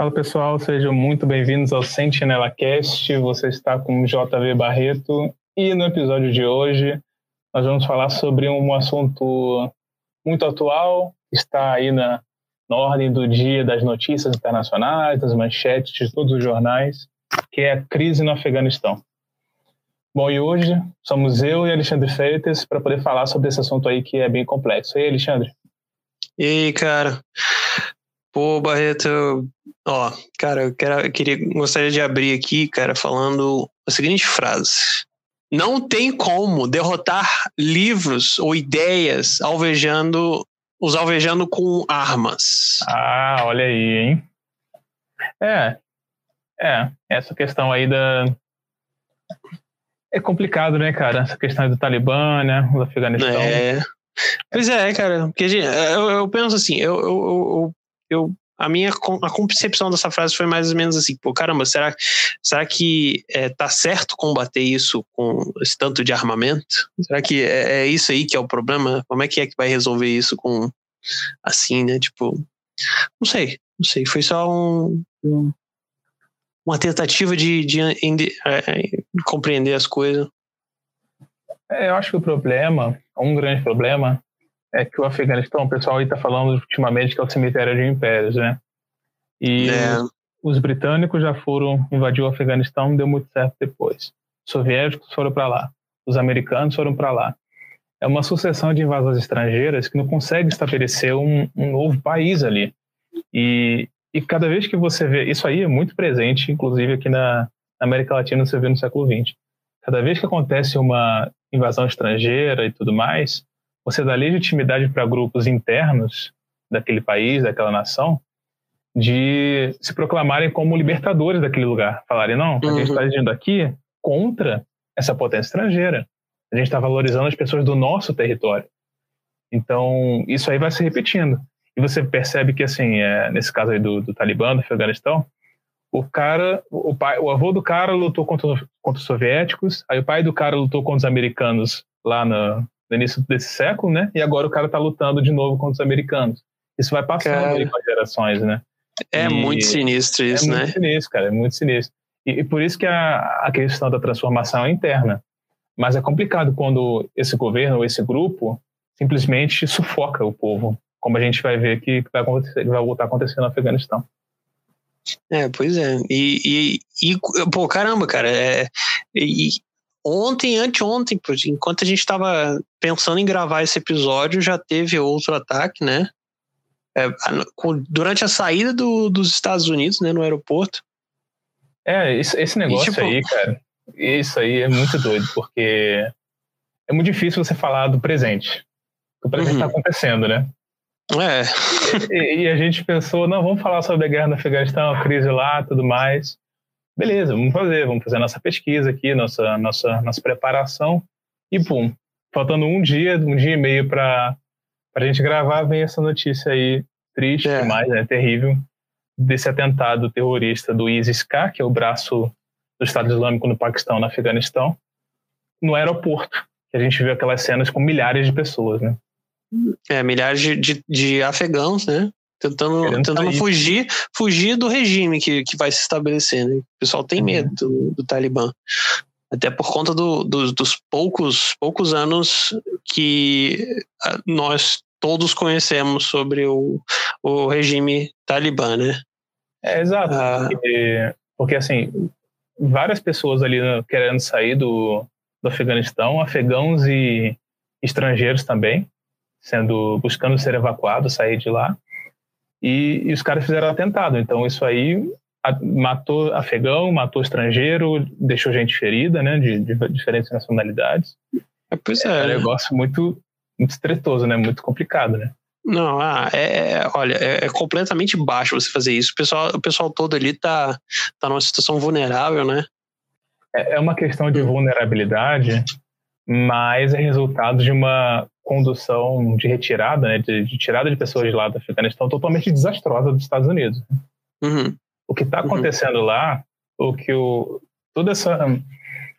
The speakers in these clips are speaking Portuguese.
Fala pessoal, sejam muito bem-vindos ao Sentinela Cast. Você está com o JV Barreto e no episódio de hoje nós vamos falar sobre um assunto muito atual, está aí na, na ordem do dia das notícias internacionais, das manchetes de todos os jornais, que é a crise no Afeganistão. Bom, e hoje somos eu e Alexandre Freitas para poder falar sobre esse assunto aí que é bem complexo. E aí, Alexandre? E aí, cara? Pô, Barreto, ó, cara, eu, quero, eu queria, gostaria de abrir aqui, cara, falando a seguinte frase. Não tem como derrotar livros ou ideias alvejando, os alvejando com armas. Ah, olha aí, hein? É, é, essa questão aí da. É complicado, né, cara? Essa questão do Talibã, né? Do Afeganistão. É. Pois é, cara. Porque eu, eu penso assim, eu, eu, eu, eu a minha a concepção dessa frase foi mais ou menos assim, pô, caramba, será, será que é, tá certo combater isso com esse tanto de armamento? Será que é, é, isso aí que é o problema? Como é que é que vai resolver isso com assim, né? Tipo, não sei, não sei, foi só um, um uma tentativa de, de, de, de é, compreender as coisas. É, eu acho que o problema, um grande problema, é que o Afeganistão, o pessoal aí está falando ultimamente que é o cemitério de impérios, né? E é. os britânicos já foram invadir o Afeganistão, deu muito certo depois. Os soviéticos foram para lá, os americanos foram para lá. É uma sucessão de invasões estrangeiras que não consegue estabelecer um, um novo país ali. E, e cada vez que você vê, isso aí é muito presente, inclusive aqui na América Latina, você vê no século XX. Cada vez que acontece uma invasão estrangeira e tudo mais, você dá legitimidade para grupos internos daquele país, daquela nação, de se proclamarem como libertadores daquele lugar. Falarem, não, a gente está uhum. agindo aqui contra essa potência estrangeira. A gente está valorizando as pessoas do nosso território. Então, isso aí vai se repetindo. E você percebe que, assim, é, nesse caso aí do, do Talibã, do Afeganistão, o cara, o, pai, o avô do cara lutou contra, contra os soviéticos, aí o pai do cara lutou contra os americanos lá no, no início desse século, né? E agora o cara tá lutando de novo contra os americanos. Isso vai passando cara, aí com as gerações, né? É e muito sinistro isso, é né? É muito sinistro, cara, é muito sinistro. E, e por isso que a, a questão da transformação é interna. Mas é complicado quando esse governo ou esse grupo simplesmente sufoca o povo, como a gente vai ver que vai, acontecer, vai voltar a acontecer no Afeganistão. É, pois é. E, e, e pô, caramba, cara, é, e, ontem, anteontem, enquanto a gente estava pensando em gravar esse episódio, já teve outro ataque, né? É, durante a saída do, dos Estados Unidos, né, no aeroporto. É, esse negócio e, tipo, aí, cara, isso aí é muito doido, porque é muito difícil você falar do presente. O presente está uhum. acontecendo, né? É. E, e, a gente pensou, não, vamos falar sobre a guerra no Afeganistão, a crise lá, tudo mais. Beleza, vamos fazer, vamos fazer nossa pesquisa aqui, nossa, nossa, nossa preparação. E pum, faltando um dia, um dia e meio para a gente gravar, vem essa notícia aí triste é. demais, né, terrível, desse atentado terrorista do ISIS-K, que é o braço do Estado Islâmico no Paquistão, no Afeganistão, no aeroporto, que a gente viu aquelas cenas com milhares de pessoas, né? É, milhares de, de, de afegãos, né? Tentando, tentando fugir, fugir do regime que, que vai se estabelecer. Né? O pessoal tem uhum. medo do, do Talibã. Até por conta do, do, dos poucos, poucos anos que ah, nós todos conhecemos sobre o, o regime talibã, né? É, exato. Ah, porque, porque, assim, várias pessoas ali né, querendo sair do, do Afeganistão, afegãos e estrangeiros também, sendo buscando ser evacuados, sair de lá e, e os caras fizeram atentado. Então isso aí a, matou afegão, matou estrangeiro, deixou gente ferida, né, de, de diferentes nacionalidades. É, pois é. É um né? negócio muito, muito estretoso, né, muito complicado, né. Não, ah, é, é olha, é, é, completamente baixo você fazer isso. O pessoal, o pessoal todo ali tá, tá numa situação vulnerável, né? É, é uma questão de vulnerabilidade, mas é resultado de uma condução de retirada, né, de, de, tirada de pessoas de lá do Afeganistão totalmente desastrosa dos Estados Unidos. Uhum. O que está uhum. acontecendo uhum. lá, o que o, toda essa,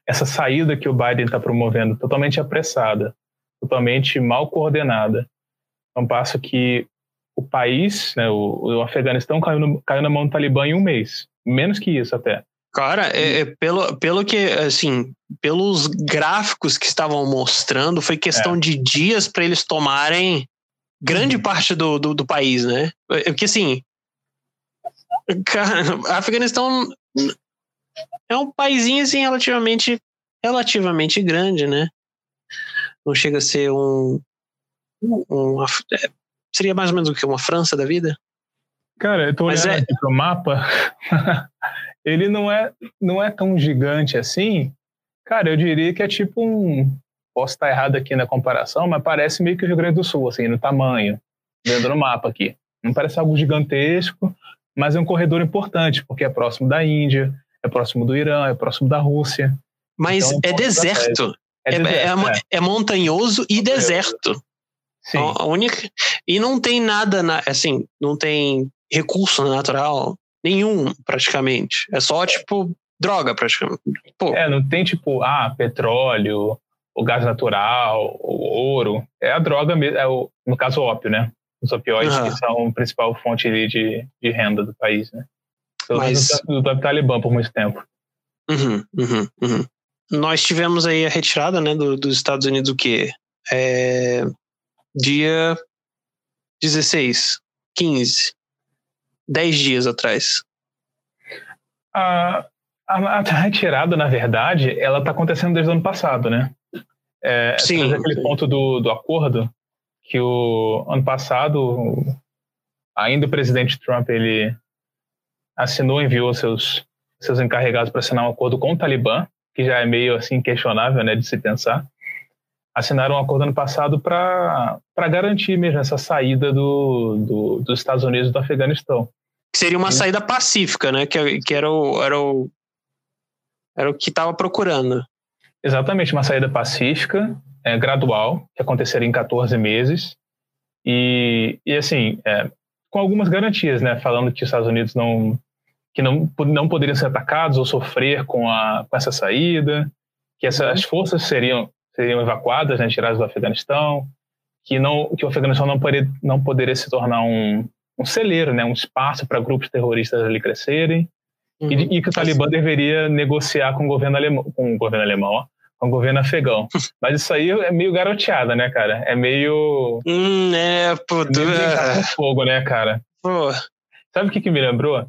essa saída que o Biden está promovendo, totalmente apressada, totalmente mal coordenada, é um passo que o país, né, o, o Afeganistão caiu, no, caiu na mão do Talibã em um mês. Menos que isso até. Cara, é, é, pelo, pelo que, assim, pelos gráficos que estavam mostrando, foi questão é. de dias para eles tomarem grande uhum. parte do, do, do, país, né? É, porque, assim, cara, Afeganistão é um paísinho, assim, relativamente, relativamente grande, né? Não chega a ser um. um, um é, seria mais ou menos o que? Uma França da vida? Cara, eu tô olhando é... aqui pro mapa. ele não é, não é tão gigante assim. Cara, eu diria que é tipo um. Posso estar errado aqui na comparação, mas parece meio que o Rio Grande do Sul, assim, no tamanho, vendo no mapa aqui. Não parece algo gigantesco, mas é um corredor importante, porque é próximo da Índia, é próximo do Irã, é próximo da Rússia. Mas então, é, é deserto. É, é, deserto é, é, montanhoso e deserto. Sim. A única e não tem nada na, assim, não tem recurso natural nenhum, praticamente. É só, tipo, droga, praticamente. Pô. É, não tem, tipo, ah, petróleo, o gás natural, o ouro. É a droga mesmo, é o, no caso, o ópio, né? Os opioides uhum. que são a principal fonte de, de renda do país, né? Pelo Mas... do, do Talibã por muito tempo. Uhum, uhum, uhum. Nós tivemos aí a retirada, né, do, dos Estados Unidos, o quê? É, dia 16, 15 dez dias atrás? A, a, a retirada, na verdade, ela está acontecendo desde o ano passado, né? É, sim. aquele ponto do, do acordo que o ano passado, ainda o presidente Trump, ele assinou, enviou seus seus encarregados para assinar um acordo com o Talibã, que já é meio assim questionável, né, de se pensar assinaram um acordo ano passado para garantir mesmo essa saída do, do, dos Estados Unidos do Afeganistão. Que seria uma e... saída pacífica, né? Que, que era, o, era, o, era o que estava procurando. Exatamente, uma saída pacífica, é, gradual, que aconteceria em 14 meses. E, e assim, é, com algumas garantias, né? Falando que os Estados Unidos não, que não, não poderiam ser atacados ou sofrer com, a, com essa saída, que uhum. forças seriam seriam evacuadas, né, tiradas do Afeganistão, que não que o Afeganistão não poderia, não poderia se tornar um, um celeiro, né, um espaço para grupos terroristas ali crescerem, uhum. e, e, que o Talibã deveria negociar com o governo alemão, com o governo alemão, ó, com o governo afegão. Mas isso aí é meio garoteada, né, cara? É meio. Hum, é, pô, é meio é... fogo, né, cara? Pô. Sabe o que, que me lembrou?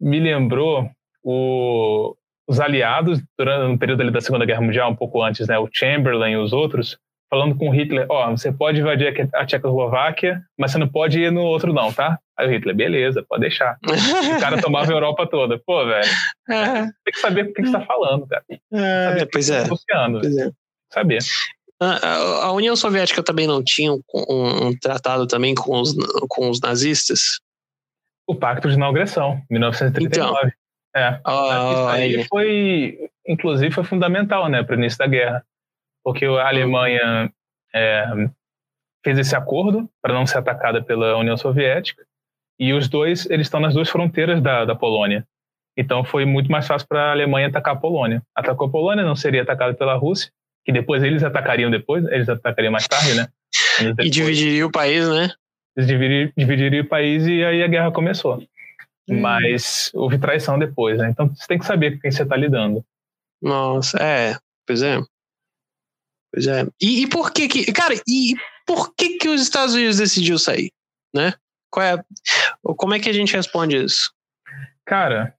Me lembrou o, os aliados, durante o período da Segunda Guerra Mundial, um pouco antes, né, o Chamberlain e os outros, falando com Hitler, ó, oh, você pode invadir a Tchecoslováquia, mas você não pode ir no outro não, tá? Aí o Hitler, beleza, pode deixar. o cara tomava a Europa toda. Pô, velho, é. tem que saber com quem você tá falando, cara. É, pois, é. Tá pois é. Saber. A, a, União Soviética também não tinha um, um, tratado também com os, com os nazistas? O Pacto de Não Agressão, 1939. Então, é. Oh, aí foi, inclusive, foi fundamental, né, para o início da guerra, porque a Alemanha é, fez esse acordo para não ser atacada pela União Soviética e os dois eles estão nas duas fronteiras da, da Polônia. Então foi muito mais fácil para a Alemanha atacar a Polônia. Atacou a Polônia, não seria atacada pela Rússia, que depois eles atacariam depois, eles atacariam mais tarde, né? e dividiria o país, né? Eles dividiriam, dividiriam o país e aí a guerra começou. Hum. Mas houve traição depois, né? Então você tem que saber com quem você está lidando. Nossa, é. Pois é. Pois é. E, e, por que que. Cara, e por que que os Estados Unidos decidiu sair? Né? Qual é, como é que a gente responde isso? Cara,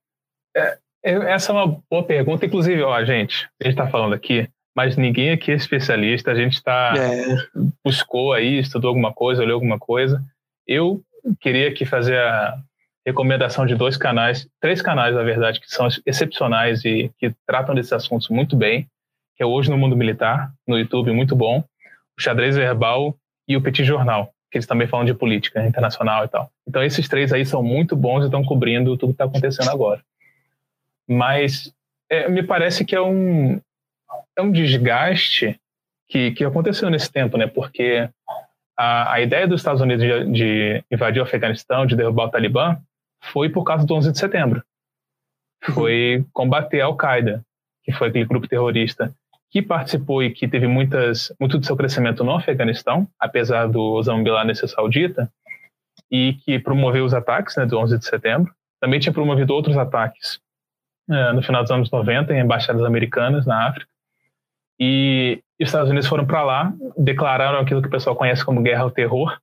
é, é, essa é uma boa pergunta. Inclusive, ó, gente, a gente está falando aqui, mas ninguém aqui é especialista. A gente está é. buscou aí, estudou alguma coisa, olhou alguma coisa. Eu queria aqui fazer a, recomendação de dois canais, três canais, na verdade, que são excepcionais e que tratam desses assuntos muito bem, que é Hoje no Mundo Militar, no YouTube, muito bom, o Xadrez Verbal e o Petit Jornal, que eles também falam de política internacional e tal. Então, esses três aí são muito bons e estão cobrindo tudo que está acontecendo agora. Mas é, me parece que é um, é um desgaste que, que aconteceu nesse tempo, né? Porque a, a ideia dos Estados Unidos de, de invadir o Afeganistão, de derrubar o Talibã, foi por causa do 11 de setembro. Uhum. Foi combater a Al-Qaeda, que foi aquele grupo terrorista que participou e que teve muitas, muito do seu crescimento no Afeganistão, apesar do Osama Bin Laden ser saudita, e que promoveu os ataques né, do 11 de setembro. Também tinha promovido outros ataques é, no final dos anos 90 em embaixadas americanas na África. E os Estados Unidos foram para lá, declararam aquilo que o pessoal conhece como guerra ao terror,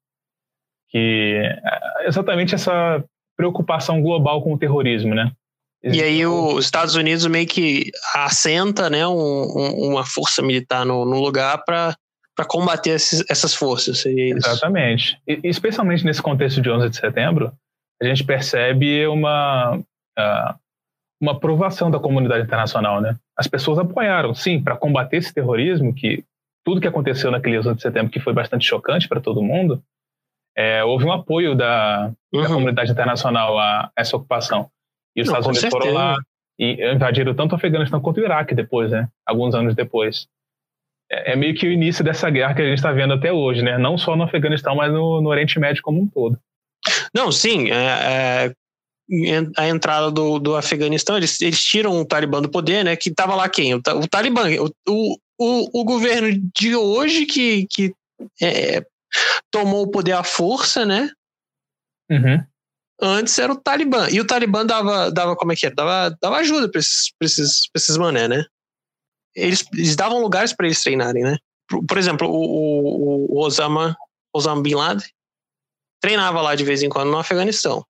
que é exatamente essa preocupação global com o terrorismo, né? E aí os Estados Unidos meio que assenta né, um, um, uma força militar no, no lugar para combater esses, essas forças. Exatamente. E, especialmente nesse contexto de 11 de setembro, a gente percebe uma, uh, uma aprovação da comunidade internacional. Né? As pessoas apoiaram, sim, para combater esse terrorismo, que tudo que aconteceu naquele 11 de setembro, que foi bastante chocante para todo mundo, é, houve um apoio da, uhum. da, comunidade internacional a essa ocupação. E os Não, Estados Unidos foram lá e invadiram tanto o Afeganistão quanto o Iraque depois, né? Alguns anos depois. É, é meio que o início dessa guerra que a gente está vendo até hoje, né? Não só no Afeganistão, mas no, no Oriente Médio como um todo. Não, sim. É, é, a entrada do, do Afeganistão, eles, eles tiram o Talibã do poder, né? Que estava lá quem? O, o Talibã. O, o, o governo de hoje que, que é, tomou o poder à força, né? Uhum. Antes era o Talibã. E o Talibã dava, dava como é que é? Dava, dava ajuda para esses, pra esses, pra esses mané, né? Eles, eles davam lugares para eles treinarem, né? Por, por exemplo, o, o, o, Osama, Osama Bin Laden treinava lá de vez em quando no Afeganistão.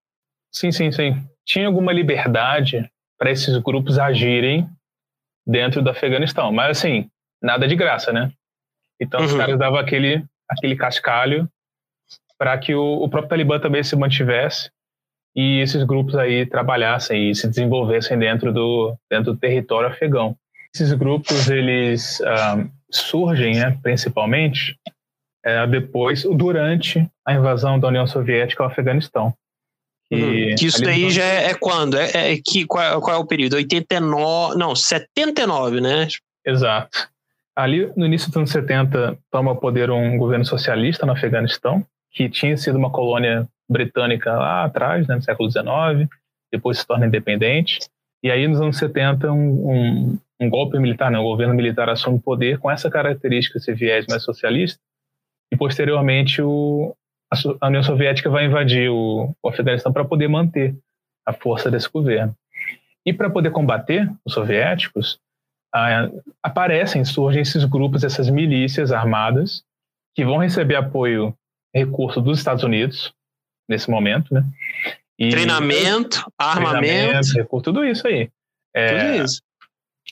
Sim, sim, sim. Tinha alguma liberdade para esses grupos agirem dentro do Afeganistão. Mas, assim, nada de graça, né? Então, uhum. os caras davam aquele, aquele cascalho para que o, o próprio Talibã também se mantivesse e esses grupos aí trabalhassem e se desenvolvessem dentro do, dentro do território afegão. Esses grupos, eles uh, surgem, né, principalmente, uh, depois, durante a invasão da União Soviética ao Afeganistão. Que, hum, que isso daí já é, é quando? É, é, que, qual, qual, é o período? 89, não, 79, né? Exato. Ali, no início dos anos 70, toma o poder um governo socialista no Afeganistão, que tinha sido uma colônia britânica lá atrás, né, no século XIX, depois se torna independente. E aí, nos anos 70, um, um, um golpe militar, né, um governo militar assume o poder com essa característica, esse viés mais socialista, e posteriormente o, a União Soviética vai invadir o, o Afeganistão para poder manter a força desse governo. E para poder combater os soviéticos, ah, aparecem, surgem esses grupos, essas milícias armadas, que vão receber apoio, recurso dos Estados Unidos, nesse momento, né? E, treinamento, armamento. Treinamento, tudo isso aí. É, tudo isso.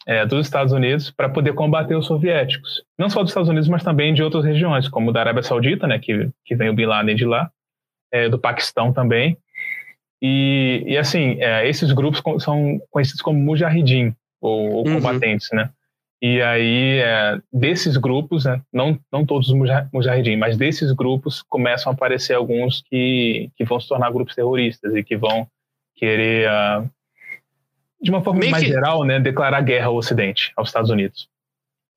É, dos Estados Unidos para poder combater os soviéticos. Não só dos Estados Unidos, mas também de outras regiões, como da Arábia Saudita, né, que, que vem o Bin Laden de lá, é, do Paquistão também. E, e assim, é, esses grupos são conhecidos como mujahidin, ou, ou uhum. combatentes, né? E aí, é, desses grupos, né, não, não todos os mujahidin, mas desses grupos começam a aparecer alguns que, que vão se tornar grupos terroristas e que vão querer, uh, de uma forma Meio mais que... geral, né, declarar guerra ao Ocidente, aos Estados Unidos.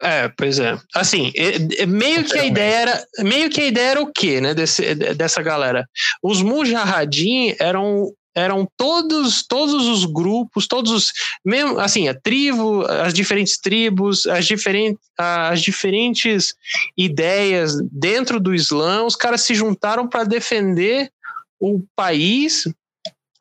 É, pois é. Assim, é, é meio que a ideia era, meio que a ideia era o quê, né, desse, dessa galera? Os mujahidin eram eram todos todos os grupos, todos os mesmo assim, a tribo, as diferentes tribos, as diferentes as diferentes ideias dentro do Islã, os caras se juntaram para defender o país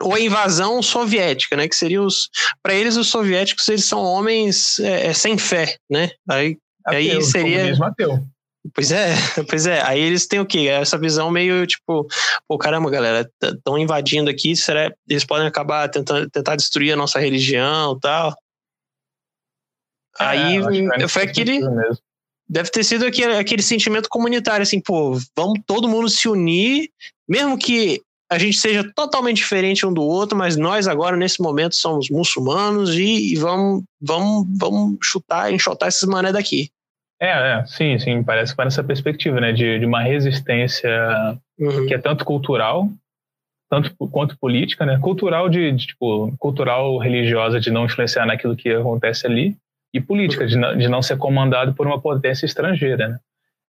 ou a invasão soviética, né? Que seria os para eles os soviéticos eles são homens é, é sem fé, né? Aí ateu, aí seria ateu. Pois é, pois é. Aí eles têm o quê? Essa visão meio tipo, pô, caramba, galera, estão invadindo aqui, será eles podem acabar tentando tentar destruir a nossa religião e tal. É, Aí foi aquele. Deve ter sido aquele, aquele sentimento comunitário, assim, pô, vamos todo mundo se unir, mesmo que a gente seja totalmente diferente um do outro, mas nós agora, nesse momento, somos muçulmanos e, e vamos, vamos, vamos chutar, enxotar esses mané daqui. É, é, sim, sim, parece que vai nessa perspectiva, né, de, de uma resistência uhum. que é tanto cultural, tanto quanto política, né, cultural de, de, tipo, cultural religiosa de não influenciar naquilo que acontece ali, e política uhum. de, não, de não ser comandado por uma potência estrangeira, né.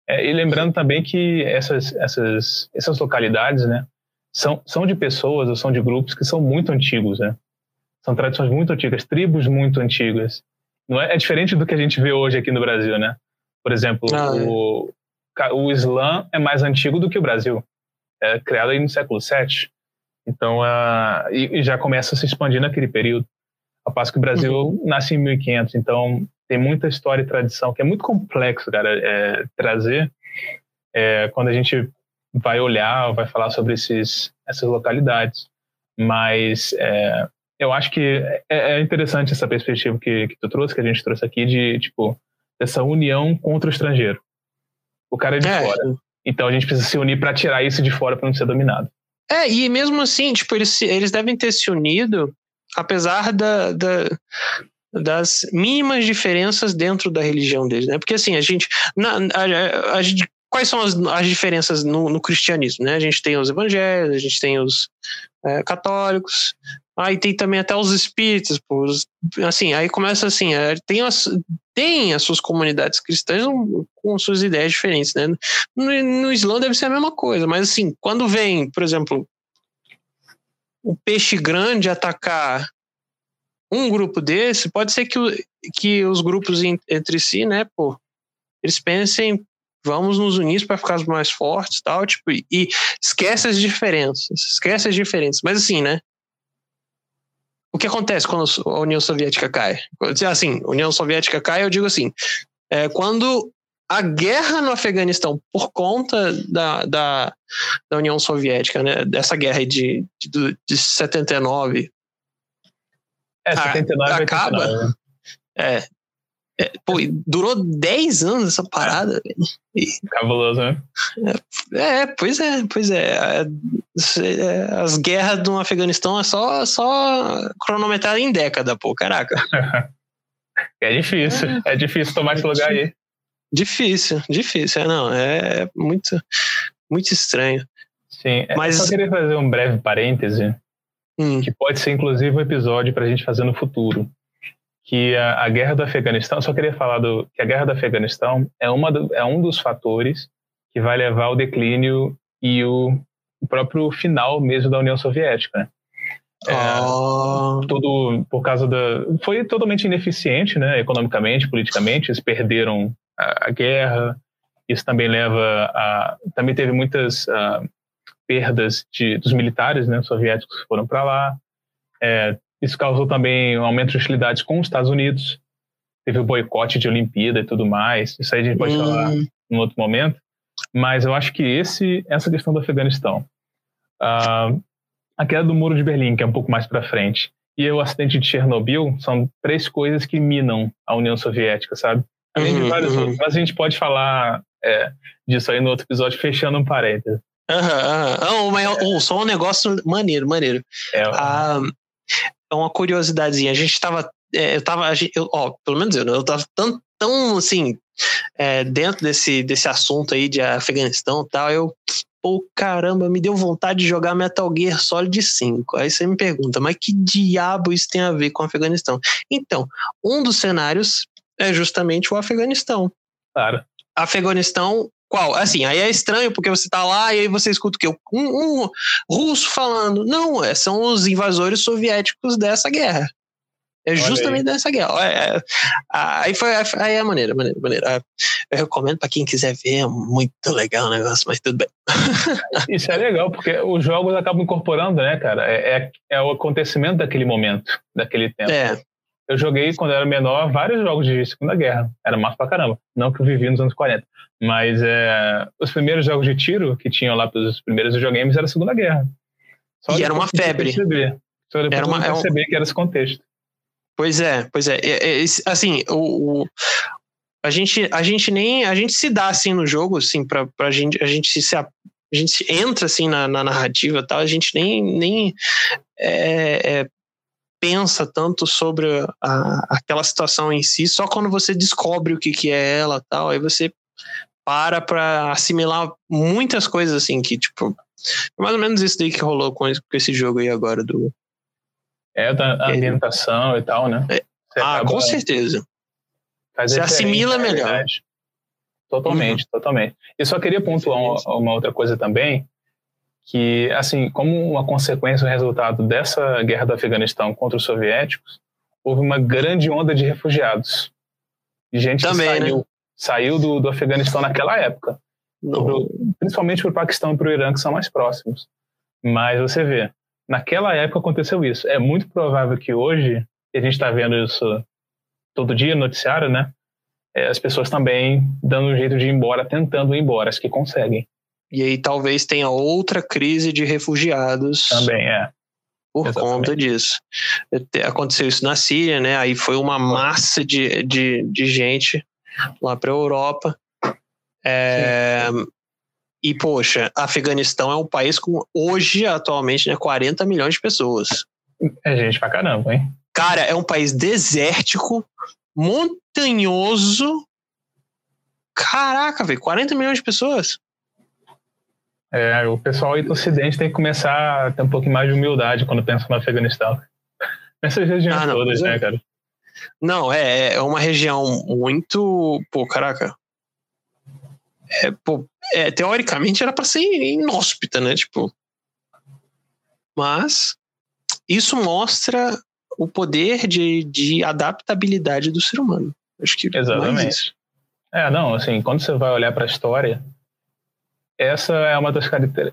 É, e lembrando também que essas, essas, essas localidades, né, são, são de pessoas ou são de grupos que são muito antigos, né, são tradições muito antigas, tribos muito antigas, não é, é diferente do que a gente vê hoje aqui no Brasil, né? Por exemplo, ah, o, é. o Islã é mais antigo do que o Brasil. é criada aí no século VII. Então, uh, e, e, já começa a se expandir naquele período. Ao passo que o Brasil uhum. nasce em 1500, então tem muita história e tradição que é muito complexo, cara, é, trazer. É, quando a gente vai olhar, vai falar sobre esses, essas localidades. Mas é, eu acho que é, é, interessante essa perspectiva que, que tu trouxe, que a gente trouxe aqui, de, tipo, essa união contra o estrangeiro. O cara é de é. fora. Então a gente precisa se unir para tirar isso de fora para não ser dominado. É, e mesmo assim, tipo, eles, eles devem ter se unido, apesar da, da, das mínimas diferenças dentro da religião deles, né? Porque assim, a gente, na, a, a, gente quais são as, as diferenças no, no, cristianismo, né? A gente tem os evangélicos, a gente tem os é, católicos, aí tem também até os espíritas, pô, os, assim, aí começa assim, é, tem, as, tem as suas comunidades cristãs com suas ideias diferentes, né? No, no Islã deve ser a mesma coisa, mas assim, quando vem, por exemplo, o peixe grande atacar um grupo desse, pode ser que, que os grupos entre si, né, pô, eles pensem, vamos nos unir para ficar mais fortes tal, tipo, e esquece as diferenças, esquece as diferenças. Mas assim, né? O que acontece quando a União Soviética cai? Assim, a União Soviética cai, eu digo assim, é, quando a guerra no Afeganistão, por conta da, da, da União Soviética, né, dessa guerra de, de, de 79 é, 79 a, acaba. 89. É, é, pô, durou 10 anos essa parada, velho. Cabuloso, né? É, é, pois é, pois é. As guerras do Afeganistão é só, só cronometrada em década, pô, caraca. É difícil, é, é difícil tomar esse lugar aí. Difícil, difícil, é, não, é muito, muito estranho. Sim, é, Mas... eu só queria fazer um breve parêntese hum. que pode ser inclusive um episódio para a gente fazer no futuro. Que a, a, guerra do Afeganistão, só queria falar do, que a guerra do Afeganistão é, uma do, é um dos fatores que vai levar ao declínio e o, o próprio final mesmo da União Soviética. Né? É, oh. Tudo por causa da. Foi totalmente ineficiente, né? Economicamente, politicamente. Eles perderam a, a guerra. Isso também leva a. Também teve muitas uh, perdas de, dos militares né, soviéticos que foram para lá. É, isso causou também um aumento de hostilidades com os Estados Unidos. Teve o boicote de Olimpíada e tudo mais. Isso aí a gente pode hum. falar em outro momento. Mas eu acho que esse, essa questão do Afeganistão, uh, a queda do Muro de Berlim, que é um pouco mais para frente, e o acidente de Chernobyl são três coisas que minam a União Soviética, sabe? Além uhum, de vários uhum. outros, mas a gente pode falar é, disso aí no outro episódio, fechando um parênteses. Aham, uhum, só um negócio maneiro, maneiro. É, ah, uma curiosidadezinha. A gente tava. É, eu tava. Eu, ó, pelo menos eu, né? eu tava tão, tão assim, é, dentro desse, desse assunto aí de Afeganistão e tal, eu. Pô, caramba, me deu vontade de jogar Metal Gear Solid 5. Aí você me pergunta, mas que diabo isso tem a ver com o Afeganistão? Então, um dos cenários é justamente o Afeganistão. Claro. Afeganistão qual? Assim, aí é estranho porque você tá lá e aí você escuta o quê? Um, um russo falando. Não, é, são os invasores soviéticos dessa guerra. É justamente dessa guerra. É, é, aí foi aí é a maneira, maneira, maneira. Eu recomendo para quem quiser ver, é muito legal o negócio, mas tudo bem. Isso é legal, porque os jogos acabam incorporando, né, cara? É, é, é o acontecimento daquele momento, daquele tempo. É eu joguei, quando eu era menor, vários jogos de Segunda Guerra. Era massa pra caramba. Não que eu vivi nos anos 40. Mas é, os primeiros jogos de tiro que tinham lá pelos primeiros videogames era Segunda Guerra. Só e era uma febre. Perceber. Só depois era uma, é perceber que era esse contexto. Pois é, pois é. é, assim, o, o, a, gente, a gente nem. A gente se dá assim no jogo, assim, pra, pra gente. A gente se, a gente entra assim na, na narrativa tal, a gente nem, nem é, é, pensa tanto sobre a, aquela situação em si, só quando você descobre o que, que é ela tal, aí você para para assimilar muitas coisas assim que, tipo, mais ou menos isso daí que rolou com esse, com esse jogo aí agora do. É, da ambientação é, e tal, né? É, ah, com certeza. Você assimila melhor. Totalmente, uhum. totalmente. E só queria pontuar uma, uma outra coisa também, que, assim, como uma consequência, o resultado dessa guerra do Afeganistão contra os soviéticos, houve uma grande onda de refugiados. De gente Também, que saiu, né? saiu do, do Afeganistão naquela época. Pro, principalmente para o Paquistão e para o Irã, que são mais próximos. Mas você vê, naquela época aconteceu isso. É muito provável que hoje, e a gente está vendo isso todo dia no noticiário, né? É, as pessoas também dando um jeito de ir embora, tentando ir embora, as que conseguem. E aí talvez tenha outra crise de refugiados. Também é. Por Exatamente. conta disso. Aconteceu isso na Síria, né? Aí foi uma massa de, de, de gente lá para a Europa. É, e, poxa, Afeganistão é um país com, hoje, atualmente, né, 40 milhões de pessoas. É gente pra caramba, hein? Cara, é um país desértico, montanhoso. Caraca, velho, 40 milhões de pessoas. É, o pessoal aí do Ocidente tem que começar a ter um pouquinho mais de humildade quando pensa no Afeganistão. Nessas regiões ah, não, todas, né, é. cara? Não, é, é uma região muito. Pô, caraca. É, pô, é, teoricamente era para ser inóspita, né? Tipo. Mas isso mostra o poder de, de adaptabilidade do ser humano. Acho que Exatamente. É, não, assim, quando você vai olhar para a história, essa é uma das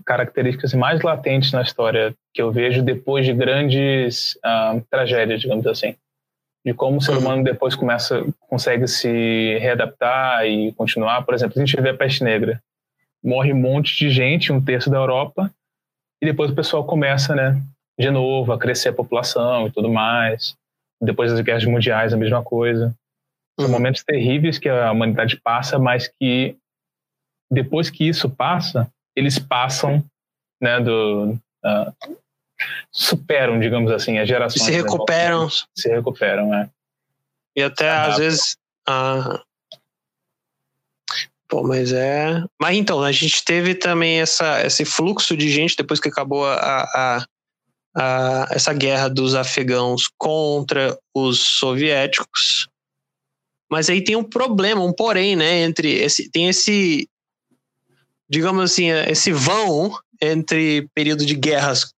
características mais latentes na história que eu vejo depois de grandes uh, tragédias, digamos assim. De como o ser humano depois começa, consegue se readaptar e continuar. Por exemplo, a gente vê a peste negra. Morre um monte de gente, um terço da Europa, e depois o pessoal começa, né, de novo, a crescer a população e tudo mais. Depois das guerras mundiais, a mesma coisa. São uhum. momentos terríveis que a humanidade passa, mas que depois que isso passa, eles passam, né, do uh, superam, digamos assim, as gerações. Se recuperam. Né, se recuperam, né? E até é às vezes. Ah, Pô, mas é. Mas então, a gente teve também essa, esse fluxo de gente depois que acabou a, a, a, essa guerra dos afegãos contra os soviéticos. Mas aí tem um problema, um porém, né? Entre esse, tem esse digamos assim, esse vão entre período de guerras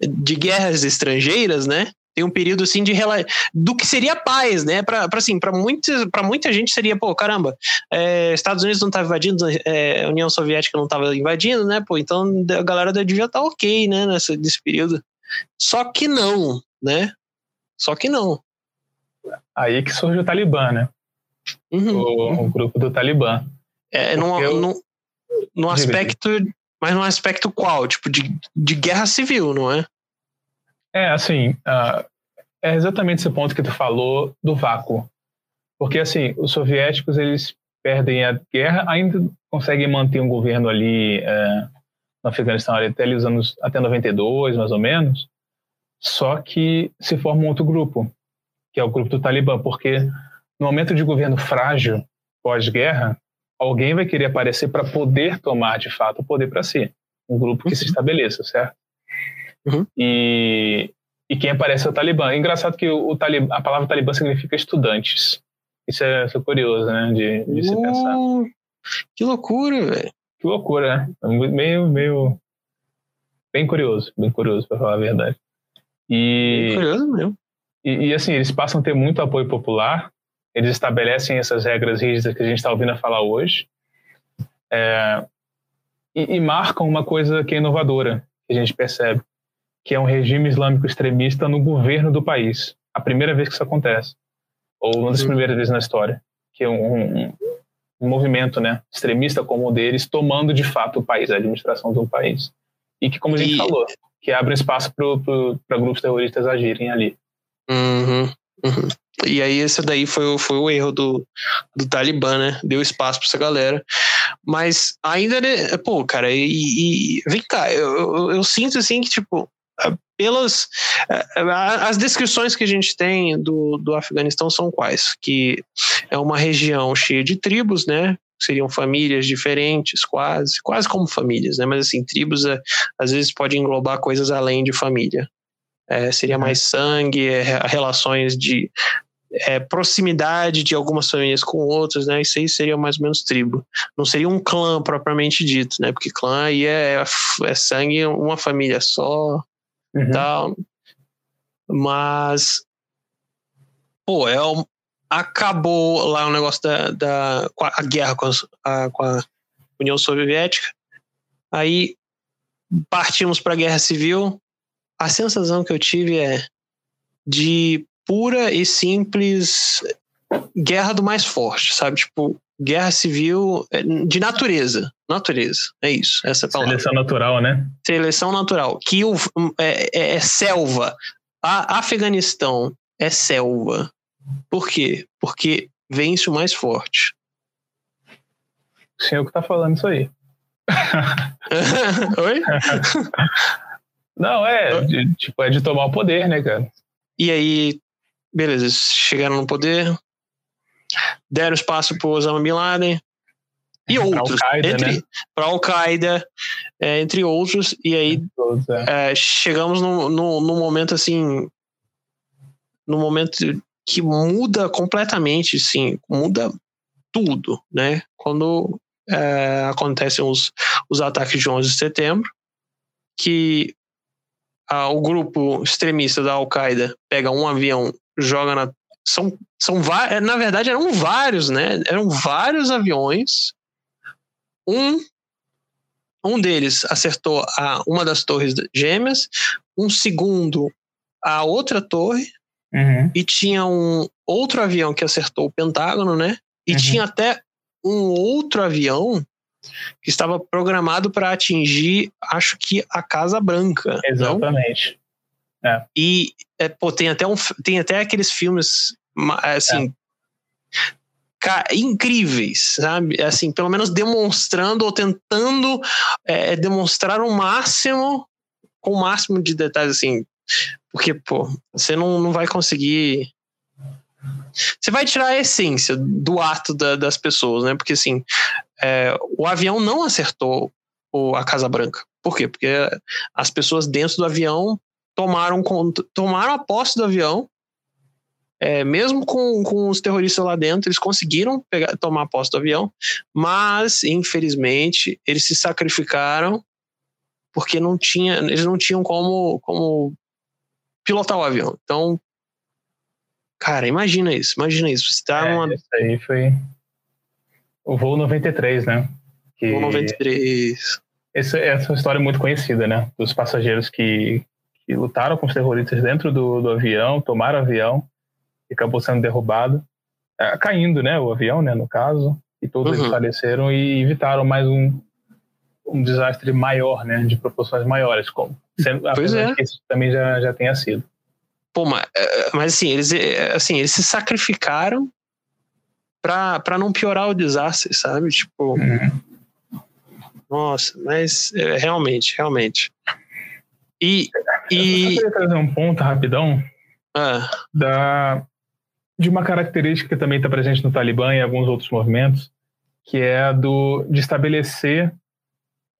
de guerras estrangeiras, né? Tem um período assim de do que seria paz, né? Para assim, para muita, para muita gente seria, pô, caramba, é, Estados Unidos não estava invadindo, é, União Soviética não estava invadindo, né? Pô, então a galera devia estar tá ok, né? Nesse, nesse período. Só que não, né? Só que não. Aí que surge o Talibã, né? Uhum, o, uhum. o, grupo do Talibã. É, não, eu... não, no aspecto, mas no aspecto qual? Tipo, de, de guerra civil, não é? É, assim, uh, é exatamente esse ponto que tu falou do vácuo. Porque, assim, os soviéticos, eles perdem a guerra, ainda conseguem manter um governo ali uh, no Afeganistão até os anos, até 92, mais ou menos, só que se forma um outro grupo, que é o grupo do Talibã, porque no momento de governo frágil, pós-guerra, alguém vai querer aparecer para poder tomar de fato o poder para si. Um grupo que uhum. se estabeleça, certo? Uhum. E, e quem aparece é o Talibã. É engraçado que o, o Talibã, a palavra Talibã significa estudantes. Isso é, isso é curioso, né? De, de se pensar. Que loucura, velho. Que loucura, né? É meio, meio. Bem curioso, bem curioso, para falar a verdade. E, bem curioso mesmo. E, e, assim, eles passam a ter muito apoio popular, eles estabelecem essas regras rígidas que a gente está ouvindo falar hoje é, e, e, marcam uma coisa que é inovadora, que a gente percebe, que é um regime islâmico extremista no governo do país. A primeira vez que isso acontece, ou uma das uhum. primeiras vezes na história, que é um, um, um movimento né, extremista como o deles tomando de fato o país, a administração do país. E que, como a gente e... falou, que abre espaço para grupos terroristas agirem ali. Uhum, uhum. E aí esse daí foi, o, foi o erro do, do Talibã, né? Deu espaço para essa galera. Mas ainda, né, pô, cara, e, e vem cá, eu, eu, eu, sinto assim que, tipo, pelas as descrições que a gente tem do, do Afeganistão são quais? Que é uma região cheia de tribos, né? Seriam famílias diferentes, quase, quase como famílias, né? Mas assim, tribos é, às vezes pode englobar coisas além de família. É, seria mais sangue, é, relações de é, proximidade de algumas famílias com outras, né? Isso aí seria mais ou menos tribo. Não seria um clã propriamente dito, né? Porque clã aí é, é sangue, uma família só, uhum. tal. Mas, pô, é um, acabou lá o negócio da, da a guerra com, a, com, a, União Soviética. Aí partimos para a Guerra Civil. A sensação que eu tive é de pura e simples guerra do mais forte, sabe? Tipo, guerra civil é, de natureza. Natureza, é isso, essa é palavra. Seleção natural, né? Seleção natural. Que o, é, é, é selva. A Afeganistão é selva. Por quê? Porque vence o mais forte. O senhor que tá falando isso aí. Oi? Não, é, de, tipo, é de tomar o poder, né, cara? E aí, beleza, chegaram no poder, deram espaço para Osama Bin Laden e outros. Al entre, né? Para Al-Qaeda, é, entre outros. E aí todos, é. É, chegamos no, no, momento assim. No momento que muda completamente, sim, muda tudo, né? Quando é, acontecem os, os ataques de 11 de setembro, que a, o grupo extremista da Al-Qaeda pega um avião, joga na. São, são é, na verdade eram vários, né? Eram vários aviões. Um, um deles acertou a, uma das torres gêmeas, um segundo a outra torre, uhum. e tinha um outro avião que acertou o Pentágono, né? E uhum. tinha até um outro avião que estava programado para atingir, acho que a Casa Branca. Exatamente. É. E é, pô, tem até um, tem até aqueles filmes assim é. incríveis, sabe? Assim, pelo menos demonstrando ou tentando é, demonstrar o máximo com o máximo de detalhes assim, porque pô, você não, não vai conseguir você vai tirar a essência do ato da, das pessoas, né? Porque assim, é, o avião não acertou o, a Casa Branca. Por quê? Porque as pessoas dentro do avião tomaram, tomaram a posse do avião. É, mesmo com, com os terroristas lá dentro, eles conseguiram pegar, tomar a posse do avião, mas infelizmente eles se sacrificaram porque não tinha, eles não tinham como, como pilotar o avião. Então Cara, imagina isso, imagina isso. Você tá é, uma... Isso aí foi o voo 93, né? Que... Voo 93. Essa, essa é uma história muito conhecida, né? Dos passageiros que, que lutaram com os terroristas dentro do, do avião, tomaram o avião e acabou sendo derrubado, é, caindo, né? O avião, né? No caso, e todos uhum. eles faleceram e evitaram mais um, um desastre maior, né? De proporções maiores, como sendo, pois é. que isso também já, já tenha sido. Pô, mas, é, mas assim, eles, é, assim, eles se sacrificaram pra, pra não piorar o desastre, sabe? Tipo. Uhum. Nossa, mas realmente, realmente. E. e... Eu queria trazer um ponto rapidão ah. da, de uma característica que também está presente no Talibã e em alguns outros movimentos, que é a do, de estabelecer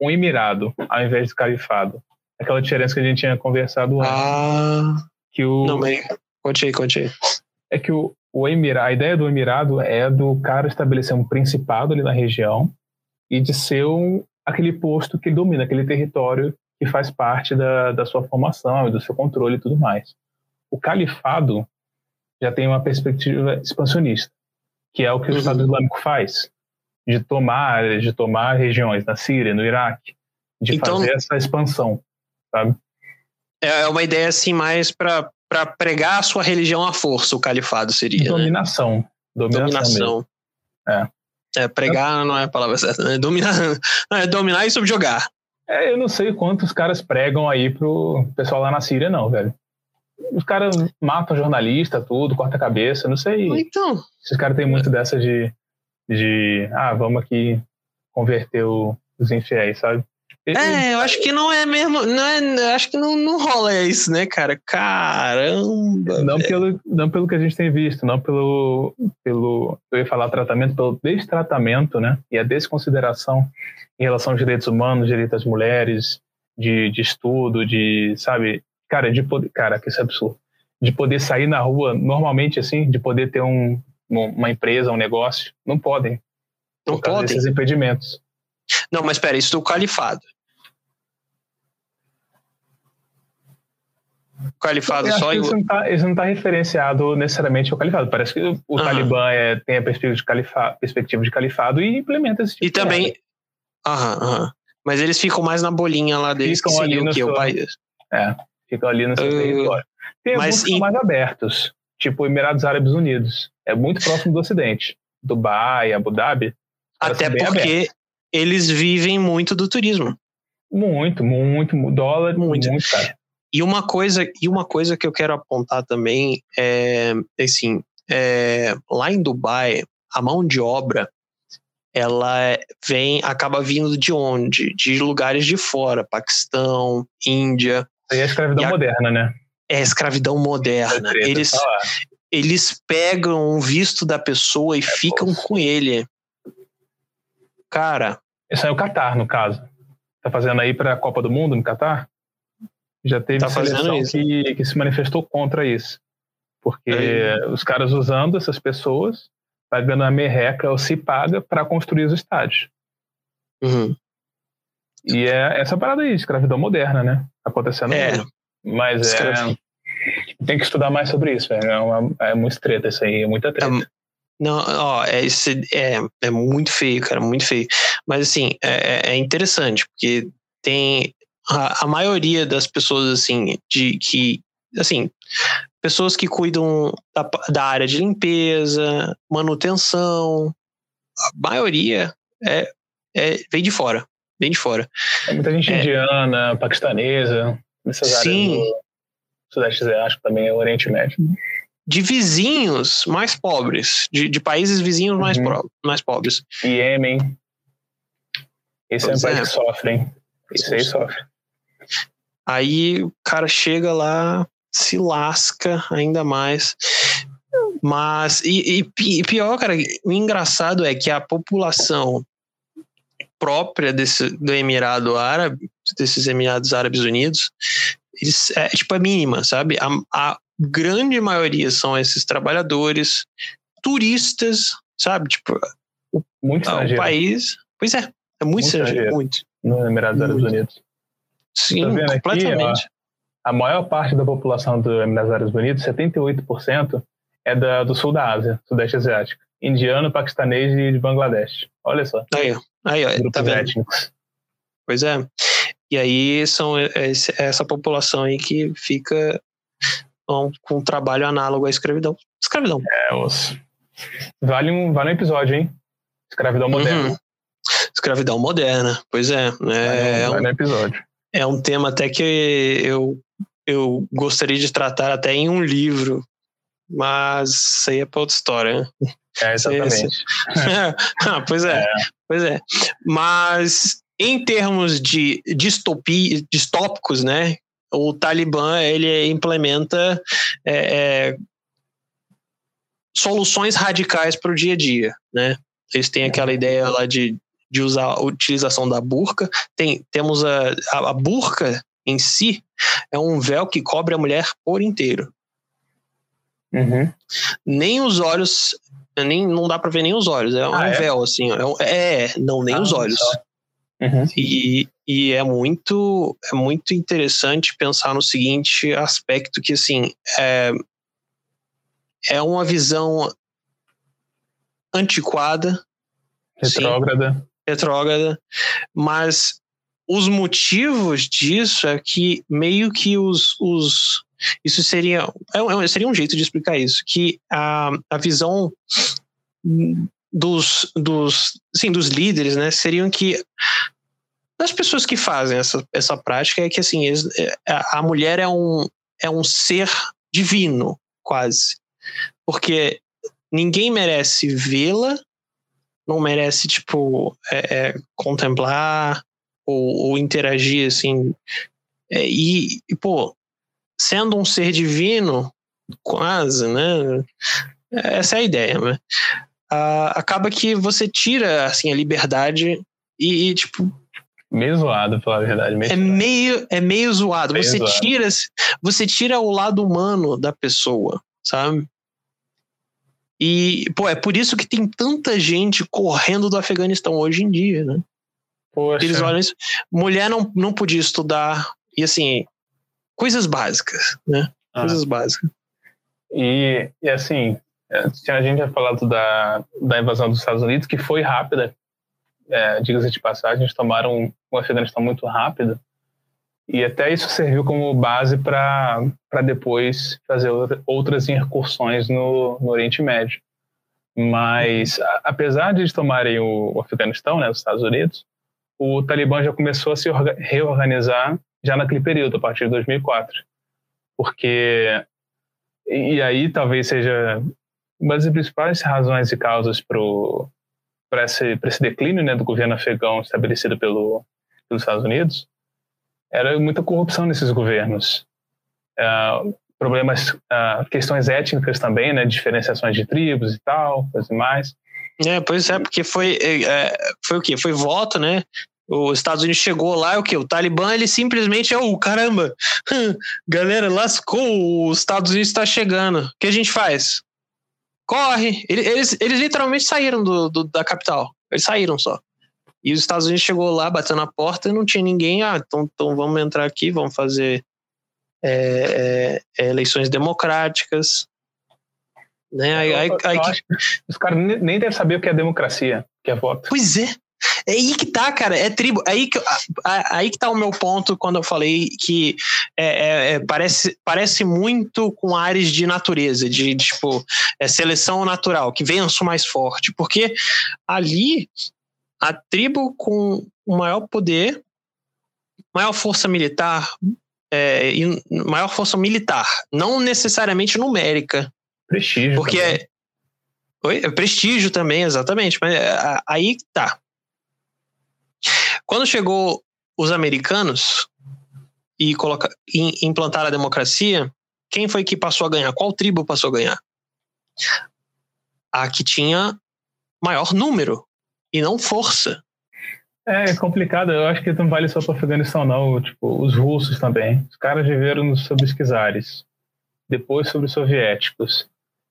um emirado ao invés de califado. Aquela diferença que a gente tinha conversado antes. Ah. Que o, Não, mas conte aí, conte aí. É que o, o emirado, a ideia do emirado é do cara estabelecer um principado ali na região e de ser um, aquele posto que domina, aquele território que faz parte da, da sua formação, do seu controle e tudo mais. O califado já tem uma perspectiva expansionista, que é o que o Estado uhum. Islâmico faz, de tomar, de tomar regiões na Síria, no Iraque, de então, fazer essa expansão, sabe? É, é uma ideia assim mais para pregar a sua religião à força, o califado seria. Dominação. Né? Dominação. Dominação. É. é. pregar não é a palavra certa, né? Dominar, não, é dominar e subjugar. É, eu não sei quantos caras pregam aí pro pessoal lá na Síria, não, velho. Os caras matam jornalista, tudo, corta a cabeça, não sei. Então. Esses caras têm muito dessa de, de ah, vamos aqui converter o, os infiéis, sabe? É, eu acho que não é mesmo. Não é, acho que não, não rola isso, né, cara? Caramba. Não pelo, não pelo que a gente tem visto, não pelo, pelo. Eu ia falar tratamento, pelo destratamento, né? E a desconsideração em relação aos direitos humanos, direitos das mulheres, de, de estudo, de, sabe? Cara, de poder. Cara, que isso é absurdo. De poder sair na rua normalmente, assim, de poder ter um, uma empresa, um negócio. Não podem. Não podem. Esses impedimentos. Não, mas espera, isso do califado. Califado só. Isso não, está, isso não está referenciado necessariamente ao califado. Parece que o Talibã é, tem a perspectiva de, califado, perspectiva de califado e implementa esse tipo e de também Aham, aham. Mas eles ficam mais na bolinha lá deles, ficam que seria o que? Seu... O país. É, ficam ali no seu uh, território. Tem mas alguns em... mais abertos, tipo Emirados Árabes Unidos. É muito próximo do Ocidente. Dubai, Abu Dhabi. Até porque eles vivem muito do turismo. Muito, muito. Dólar, muito, muito cara. E uma coisa, e uma coisa que eu quero apontar também é assim, é, lá em Dubai, a mão de obra ela vem, acaba vindo de onde? De lugares de fora, Paquistão, Índia. Aí é a escravidão a, moderna, né? É a escravidão moderna. É eles, eles pegam o visto da pessoa e é, ficam poxa. com ele. Cara. Isso é o Catar, no caso. Tá fazendo aí para a Copa do Mundo no Catar? Já teve tá seleção que, que se manifestou contra isso. Porque é. os caras usando essas pessoas pagando a merreca ou se paga para construir os estádios. Uhum. E é essa parada aí, escravidão moderna, né? Acontecendo. É. Mas é. Tem que estudar mais sobre isso, é, uma, é muito treta isso aí, é muita treta. É, não, ó, é, é, é muito feio, cara, muito feio. Mas assim, é, é, é interessante, porque tem a, a maioria das pessoas, assim, de que, assim, pessoas que cuidam da, da área de limpeza, manutenção, a maioria é, é, vem de fora, vem de fora. É muita gente é, indiana, paquistanesa, nessas sim, áreas do Sudeste Asiático também, o Oriente Médio. De vizinhos mais pobres, de, de países vizinhos mais, uhum. pro, mais pobres. Iêmen. Esse pois é um país é. que sofre, hein? Esse aí sofre. Aí o cara chega lá, se lasca ainda mais. Mas, e, e, pior, cara, o engraçado é que a população própria desse, do Emirado Árabe, desses Emirados Árabes Unidos, eles, é tipo a mínima, sabe? A, a grande maioria são esses trabalhadores, turistas, sabe? Tipo, o, muito o país. Pois é, é muito, muito estrangeiro, muito. No Emirados Árabes Unidos. Sim, tá completamente. Aqui, a maior parte da população do Emirados Árabes Unidos, 78%, é da, do sul da Ásia, Sudeste Asiático. Indiano, paquistanês e de Bangladesh. Olha só. Aí, aí, ó, tá vendo? Étnicos. Pois é. E aí são essa população aí que fica com um trabalho análogo à escravidão. Escravidão. É, osso. Vale um, vale um episódio, hein? Escravidão moderna. Uhum. Escravidão moderna, pois é. É, vale, vale um episódio. É um tema até que eu, eu gostaria de tratar até em um livro, mas isso aí é para outra história. Né? É, exatamente. ah, pois é, é, pois é. Mas em termos de distopia, distópicos, né? O Talibã ele implementa é, é, soluções radicais para o dia a dia, né? Eles têm aquela ideia lá de, de usar a utilização da burca. Tem, temos a, a, a burca em si é um véu que cobre a mulher por inteiro. Uhum. Nem os olhos, nem não dá para ver nem os olhos. É ah, um é? véu assim. É, é não nem ah, os olhos. Uhum. E, e é muito é muito interessante pensar no seguinte aspecto que assim é, é uma visão antiquada, retrógrada, retrógrada, mas os motivos disso é que meio que os, os isso seria é, é seria um jeito de explicar isso que a, a visão dos dos sim dos líderes né seriam que das pessoas que fazem essa, essa prática é que assim eles, é, a mulher é um é um ser divino quase porque ninguém merece vê-la não merece tipo é, é, contemplar ou, ou interagir assim. É, e, e, pô, sendo um ser divino, quase, né? Essa é a ideia, né? Ah, acaba que você tira assim a liberdade e, e tipo meio zoado, pela verdade. Meio é meio é meio zoado. Meio você zoado. tira você tira o lado humano da pessoa, sabe? E pô, é por isso que tem tanta gente correndo do Afeganistão hoje em dia, né? Poxa. Eles olham isso. Mulher não, não podia estudar. E assim, coisas básicas, né? Ah. Coisas básicas. E, e assim, a gente já falado da, da invasão dos Estados Unidos, que foi rápida. é, diga-se de passagem, eles tomaram o Afeganistão muito rápido, e até isso serviu como base para depois fazer outras incursões no, no Oriente Médio. Mas, apesar de tomarem o, o Afeganistão, né, os Estados Unidos, o Talibã já começou a se reorganizar já naquele período, a partir de 2004. Porque, e aí talvez seja uma das principais razões e causas para esse, esse declínio né, do governo afegão estabelecido pelo, pelos Estados Unidos, era muita corrupção nesses governos. Uh, problemas, uh, questões étnicas também, né, diferenciações de tribos e tal, coisas mais. É, pois é, porque foi, é, é foi o quê? Foi voto, né? Os Estados Unidos chegou lá, o que? O Talibã, ele simplesmente é o oh, caramba, galera, lascou, os Estados Unidos está chegando. O que a gente faz? Corre! Eles, eles literalmente saíram do, do, da capital. Eles saíram só. E os Estados Unidos chegou lá, bateu na porta e não tinha ninguém. Ah, então, então vamos entrar aqui, vamos fazer é, é, eleições democráticas. Né? Aí, aí, aí que... Os caras nem devem saber o que é democracia, que é voto. Pois é. É aí que tá, cara. É tribo. Aí que, aí que tá o meu ponto quando eu falei que é, é, é, parece, parece muito com áreas de natureza, de, de tipo, é, seleção natural, que vença o mais forte. Porque ali, a tribo com o maior poder, maior força militar, é, maior força militar, não necessariamente numérica. Prestígio. Porque é, Oi? é prestígio também, exatamente. Mas é, aí tá. Quando chegou os americanos e, coloca, e implantaram a democracia, quem foi que passou a ganhar? Qual tribo passou a ganhar? A que tinha maior número e não força. É complicado, eu acho que não vale só para o Afeganistão, não. Tipo, os russos também. Os caras viveram sobre os czares, depois sobre os soviéticos.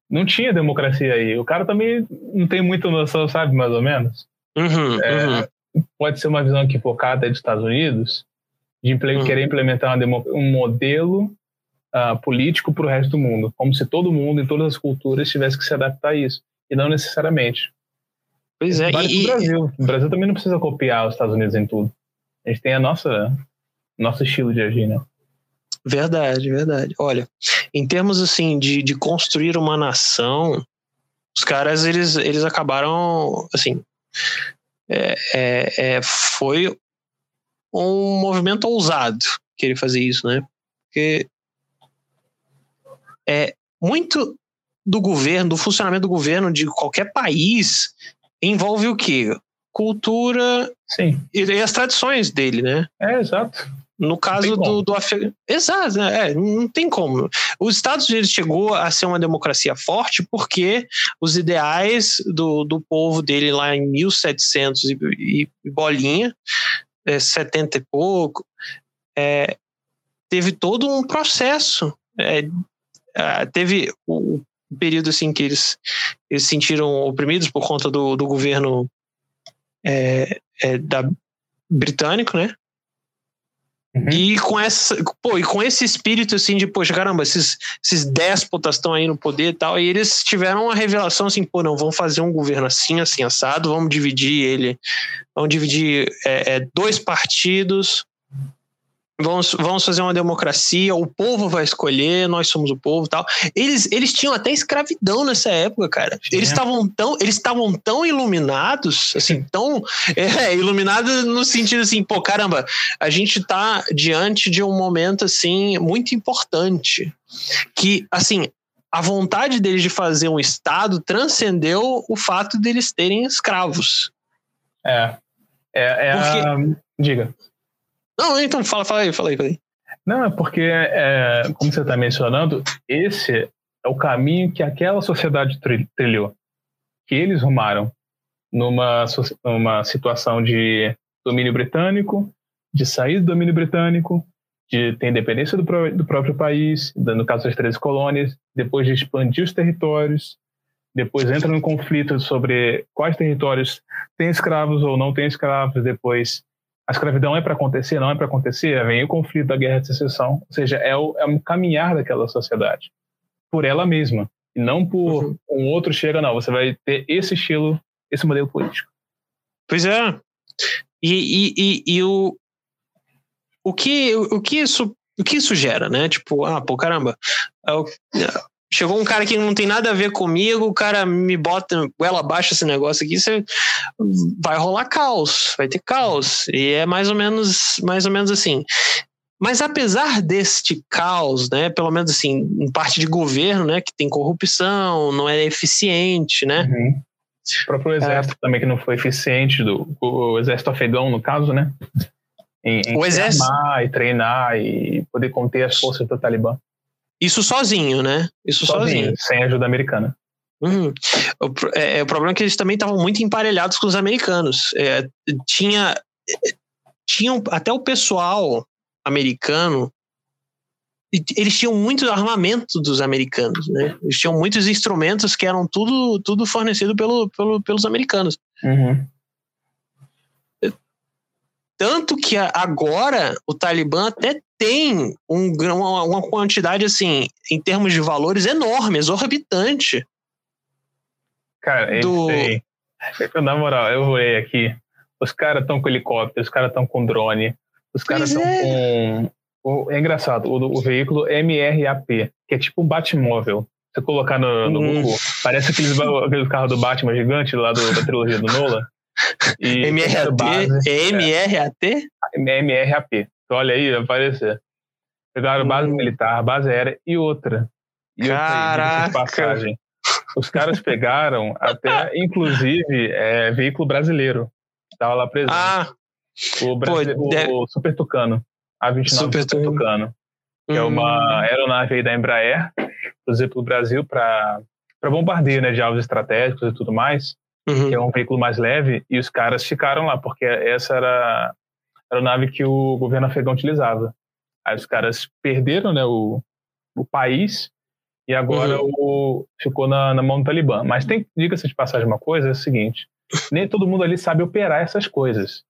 Não tinha democracia aí. O cara também não tem muita noção, sabe, mais ou menos? Uhum, é, uhum pode ser uma visão equivocada dos Estados Unidos de uhum. querer implementar um modelo uh, político para o resto do mundo, como se todo mundo, em todas as culturas, tivesse que se adaptar a isso, e não necessariamente. Pois é, vale e... Brasil. O Brasil também não precisa copiar os Estados Unidos em tudo. A gente tem a nossa nosso estilo de agir, né? Verdade, verdade. Olha, em termos assim de, de construir uma nação, os caras eles, eles acabaram assim é, é, é, foi um movimento ousado querer fazer isso, né? Porque é muito do governo, do funcionamento do governo de qualquer país envolve o quê? Cultura Sim. E, e as tradições dele, né? É, exato. No caso do, do Afeganistão. Exato, né? é, não tem como. Os Estados Unidos chegou a ser uma democracia forte porque os ideais do, do povo dele lá em 1700 e, e, bolinha, é, 70 e pouco, é, teve todo um processo. É, é, teve o período assim que eles, eles se sentiram oprimidos por conta do, do governo é, é, da, britânico, né? Uhum. E com essa, pô, e com esse espírito assim de, poxa, caramba, esses, esses déspotas estão aí no poder e tal, e eles tiveram uma revelação assim, pô, não, vamos fazer um governo assim, assim, assado, vamos dividir ele, vamos dividir é, é, dois partidos, Vamos, vamos fazer uma democracia, o povo vai escolher, nós somos o povo tal. Eles, eles tinham até escravidão nessa época, cara. Eles estavam tão, eles estavam tão iluminados, assim, tão é, iluminados no sentido assim, pô, caramba, a gente tá diante de um momento assim muito importante. Que, assim, a vontade deles de fazer um Estado transcendeu o fato deles terem escravos. É. É, é Porque... a... Diga. Não, então fala, fala aí, fala aí, fala aí. Não, é porque, é, como você está mencionando, esse é o caminho que aquela sociedade trilhou, que eles rumaram numa, numa situação de domínio britânico, de sair do domínio britânico, de ter independência do, do próprio país, no caso das três colônias, depois de expandir os territórios, depois entra num conflito sobre quais territórios têm escravos ou não têm escravos, depois a escravidão é para acontecer, não é para acontecer, vem o conflito da guerra de secessão, ou seja, é o, é um caminhar daquela sociedade. Por ela mesma, e não por uhum. um outro chega, não, você vai ter esse estilo, esse modelo político. Pois é, E, e, e, e, o, o, que, o, que isso, o que isso gera, né? Tipo, ah, pô, caramba, eu, chegou um cara que não tem nada a ver comigo, o cara me bota ela abaixo esse negócio aqui, você vai rolar caos, vai ter caos. E é mais ou menos, mais ou menos assim. Mas apesar deste caos, né, pelo menos assim, em parte de governo, né, que tem corrupção, não é eficiente, né? Uhum. O próprio exército é. também que não foi eficiente, do, o exército afegão, no caso, né? Em, em o exército... e treinar e poder conter as forças do Talibã. Isso sozinho, né? Isso sozinho. sozinho. Sem ajuda americana. Uhum. O, é, o, problema é que eles também estavam muito emparelhados com os americanos. É, tinha, tinham até o pessoal americano, eles tinham muito armamento dos americanos, né? Eles tinham muitos instrumentos que eram tudo, tudo fornecido pelo, pelo, pelos americanos. Uhum. Tanto que agora o Talibã até tem um, uma, uma quantidade, assim, em termos de valores, enorme, exorbitante. Cara, do... Na moral, eu voei aqui. Os caras estão com helicóptero, os caras estão com drone, os caras estão é. com. É engraçado, o, o, veículo MRAP, que é tipo um Batmóvel. Você colocar no, no hum. Google, parece aqueles, aquele carro do Batman gigante lá do, da trilogia do Nola. E MRAT? Base, é MRAT? MRAP. Então, olha aí, vai aparecer. Pegaram hum. base militar, base aérea e outra. E Caraca! Outra, passagem. Os caras pegaram até, inclusive, é, veículo brasileiro. Estava lá presente. Ah, o, Pô, deve... o Super Tucano. A29 Super, Super Tucano. Que hum. é uma aeronave da Embraer, produzida pelo Brasil para bombardeio né, de alvos estratégicos e tudo mais. Uhum. Que é um veículo mais leve. E os caras ficaram lá, porque essa era a aeronave que o governo afegão utilizava. Aí os caras perderam né, o, o país e agora uhum. o, ficou na, na mão do Talibã. Mas tem, diga-se de passagem uma coisa, é o seguinte, nem todo mundo ali sabe operar essas coisas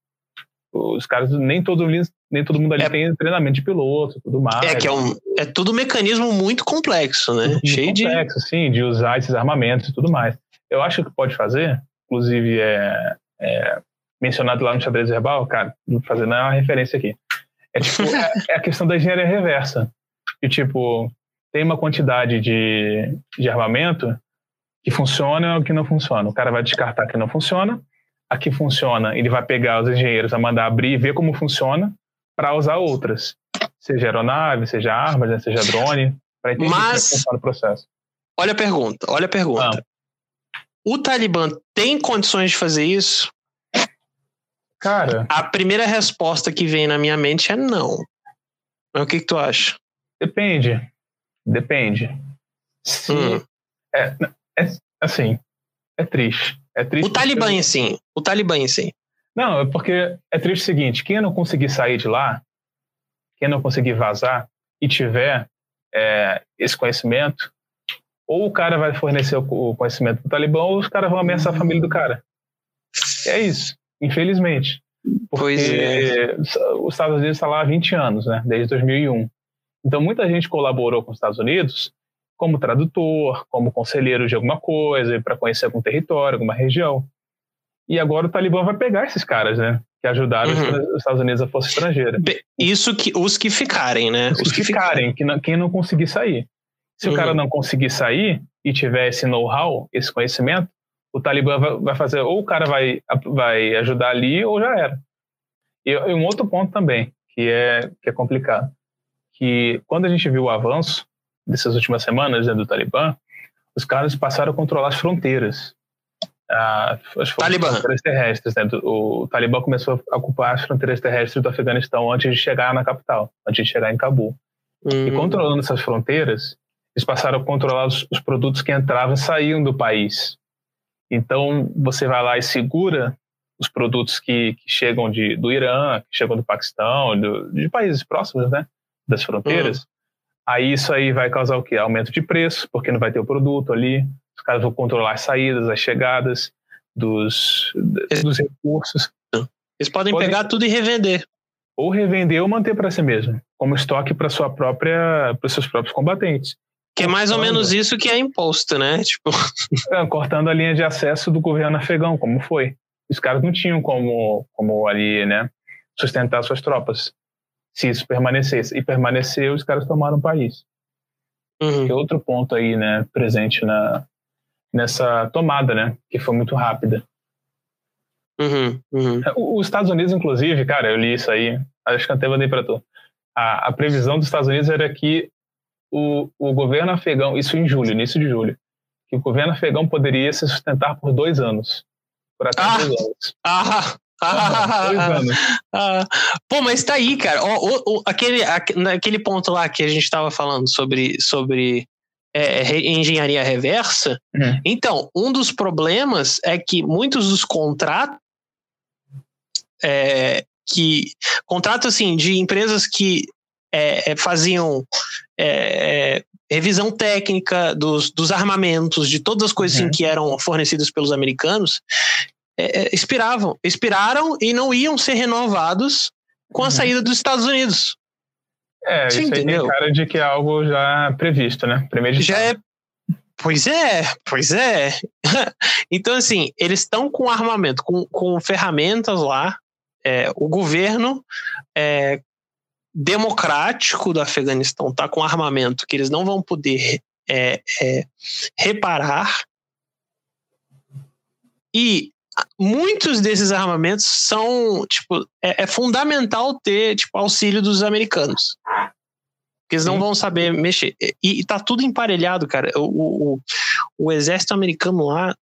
os caras, nem todo, nem todo mundo ali é, tem treinamento de piloto tudo mais. É que é, um, é tudo um mecanismo muito complexo, né? Muito Cheio complexo, de. sim, de usar esses armamentos e tudo mais. Eu acho que pode fazer, inclusive é, é mencionado lá no xadrez verbal, cara, fazendo uma referência aqui. É, tipo, é, é, a questão da engenharia reversa. Que, tipo, tem uma quantidade de, de armamento que funciona ou que não funciona. O cara vai descartar que não funciona a que funciona, ele vai pegar os engenheiros a mandar abrir e ver como funciona para usar outras, seja aeronave, seja armas, né, seja drone, para entender Mas, como funciona o processo. Olha a pergunta, olha a pergunta. Ah. O Talibã tem condições de fazer isso? Cara. A primeira resposta que vem na minha mente é não. Mas o que, que tu acha? Depende. Depende. Se, hum. é, é, assim, é triste. É triste. O Talibã em si. O Talibã em si. Não, é porque é triste o seguinte: quem não conseguir sair de lá, quem não conseguir vazar e tiver é, esse conhecimento, ou o cara vai fornecer o conhecimento para o Talibã, ou os caras vão ameaçar a família do cara. É isso, infelizmente. Porque pois é. os Estados Unidos está lá há 20 anos, né? Desde 2001. Então, muita gente colaborou com os Estados Unidos como tradutor, como conselheiro de alguma coisa, para conhecer algum território, alguma região. E agora o Talibã vai pegar esses caras, né? Que ajudaram uhum. os Estados Unidos a força estrangeira. Isso que os que ficarem, né? Os, os que, que, ficarem, que não, quem não conseguir sair. Se uhum. o cara uhum. não conseguir sair e tiver esse know-how, esse conhecimento, o Talibã vai, vai, fazer, ou o cara vai, vai ajudar ali, ou já era. E, e um outro ponto também, que é, que é complicado, que quando a gente viu o avanço dessas últimas semanas né, do Talibã, os caras passaram a controlar as fronteiras. Ah, as Talibã. fronteiras terrestres. Né? O, o Talibã começou a ocupar as fronteiras terrestres do Afeganistão antes de chegar na capital, antes de chegar em Cabul. Uhum. E controlando essas fronteiras, eles passaram a controlar os, os produtos que entravam e saíam do país. Então, você vai lá e segura os produtos que, que chegam de, do Irã, que chegam do Paquistão, do, de países próximos né, das fronteiras, uhum. Aí isso aí vai causar o quê? Aumento de preço, porque não vai ter o produto ali. Os caras vão controlar as saídas, as chegadas dos, dos recursos. Eles podem, podem pegar tudo e revender. Ou revender ou manter para si mesmo, como estoque para sua própria, para os seus próprios combatentes. Que é mais ou menos isso que é imposto, né? Tipo... É, cortando a linha de acesso do governo afegão, como foi. os caras não tinham como, como ali, né, sustentar suas tropas se isso permanecesse. E permaneceu, os caras tomaram o país. Uhum. Que outro ponto aí, né, presente na, nessa tomada, né, que foi muito rápida. Uhum, uhum. Os Estados Unidos, inclusive, cara, eu li isso aí, acho que até mandei para tu. A, a, previsão dos Estados Unidos era que o, o governo afegão, isso em julho, início de julho, que o governo afegão poderia se sustentar por dois anos. Por até ah, dois anos. Ah, ah, dois anos. Ah, pô, mas tá aí, cara. O, o, aquele, aquele ponto lá que a gente estava falando sobre, sobre é, engenharia reversa. Uhum. Então, um dos problemas é que muitos dos contratos é, que contratos assim de empresas que é, é faziam é, é, revisão técnica dos, dos armamentos, de todas as coisas uhum. assim, que eram fornecidas pelos americanos, é, expiravam, expiraram e não iam ser renovados com a uhum. saída dos Estados Unidos. É, Você isso entendeu? aí tem cara de que é algo já previsto, né? Primeiro já é. Pois é, pois é. então, assim, eles estão com armamento, com, com ferramentas lá. É, o governo é, democrático do Afeganistão está com armamento que eles não vão poder é, é, reparar. E muitos desses armamentos são, tipo, é, é, fundamental ter, tipo, auxílio dos americanos. Porque eles não vão saber mexer. E, e tá tudo emparelhado, cara. O, o, o exército americano lá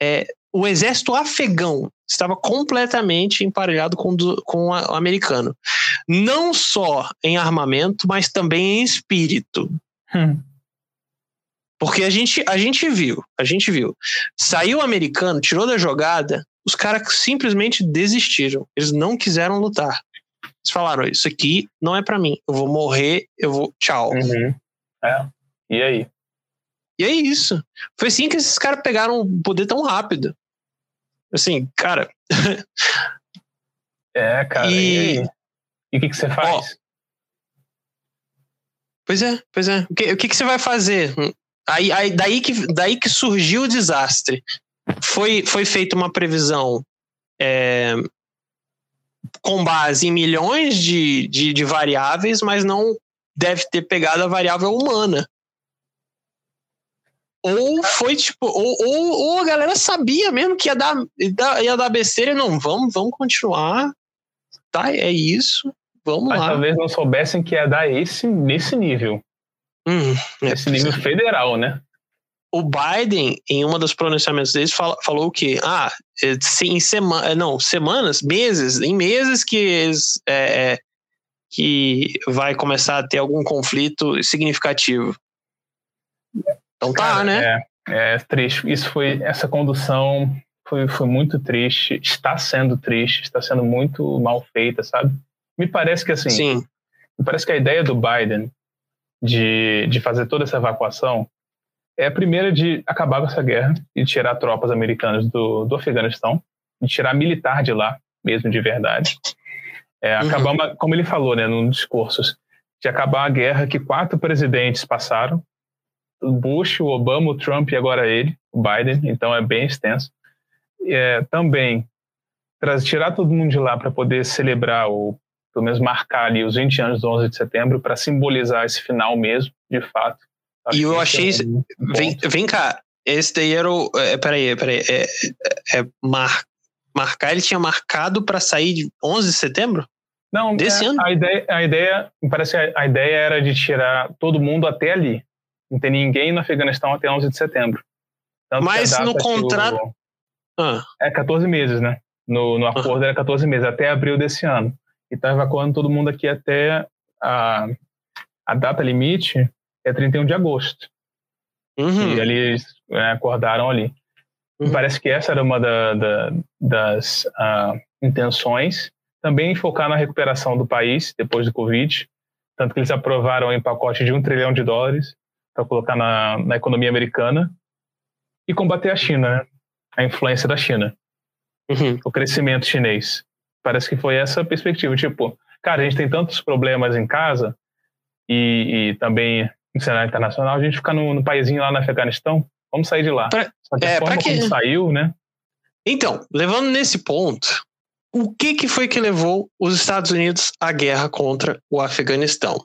é, o exército afegão estava completamente emparelhado com, do, com o americano. Não só em armamento, mas também em espírito. Hum. Porque a gente, a gente viu, a gente viu. Saiu o americano, tirou da jogada, os caras simplesmente desistiram. Eles não quiseram lutar. Eles falaram: Isso aqui não é para mim. Eu vou morrer, eu vou. Tchau. Uhum. É. E aí? E é isso. Foi assim que esses caras pegaram o poder tão rápido. Assim, cara. é, cara. E, e, o que, que você faz? Ó, pois é, pois é. O que, o que, que você vai fazer? Aí, aí, daí, que, daí que surgiu o desastre. Foi, foi feita uma previsão é, com base em milhões de, de, de variáveis, mas não deve ter pegado a variável humana. Ou foi tipo, ou, ou, ou, a galera sabia mesmo que ia dar, ia dar besteira e não, vamos, vamos continuar. Tá, é isso. Vamos Mas lá. talvez não soubessem que ia dar esse, nesse nível. Hum, é, Esse nível federal, né? O Biden, em uma dos pronunciamentos deles, fala, falou que, ah, é, em semana, é, não, semanas, meses, em meses que eles, é, que vai começar a ter algum conflito significativo. Então tá, Cara, né? É, é triste. Isso foi, essa condução foi, foi muito triste, está sendo triste, está sendo muito mal feita, sabe? Me parece que assim, Sim. me parece que a ideia do Biden de, de fazer toda essa evacuação é a primeira de acabar com essa guerra e tirar tropas americanas do, do Afeganistão, de tirar militar de lá, mesmo de verdade. É, uhum. acabar uma, como ele falou, né, num discursos, de acabar a guerra que quatro presidentes passaram, Bush, o Obama, o Trump e agora ele, o Biden, então é bem extenso. É, também tirar todo mundo de lá para poder celebrar ou pelo menos marcar ali os 20 anos do 11 de setembro para simbolizar esse final mesmo, de fato. Acho e eu achei. É um vem, vem cá, esse daí era o. É, peraí, peraí. É, é, é mar, marcar, ele tinha marcado para sair de 11 de setembro? Não, desse é, ano? A ideia, a ideia, parece que a, a ideia era de tirar todo mundo até ali. Não tem ninguém no Afeganistão até 11 de setembro. Tanto Mas no contrato. O, ah. É 14 meses, né? No, no acordo ah. era 14 meses, até abril desse ano. E está evacuando todo mundo aqui até a, a data limite é 31 de agosto. Uhum. E eles é, acordaram ali. Uhum. Parece que essa era uma da, da, das uh, intenções. Também focar na recuperação do país depois do Covid. Tanto que eles aprovaram em pacote de um trilhão de dólares para colocar na, na economia americana e combater a China, né? a influência da China, uhum. o crescimento chinês. Parece que foi essa perspectiva. Tipo, cara, a gente tem tantos problemas em casa e, e também no cenário internacional, a gente fica no, no paísinho lá no Afeganistão, vamos sair de lá. Pra, Só que é, a forma que... como saiu, né? Então, levando nesse ponto, o que, que foi que levou os Estados Unidos à guerra contra o Afeganistão?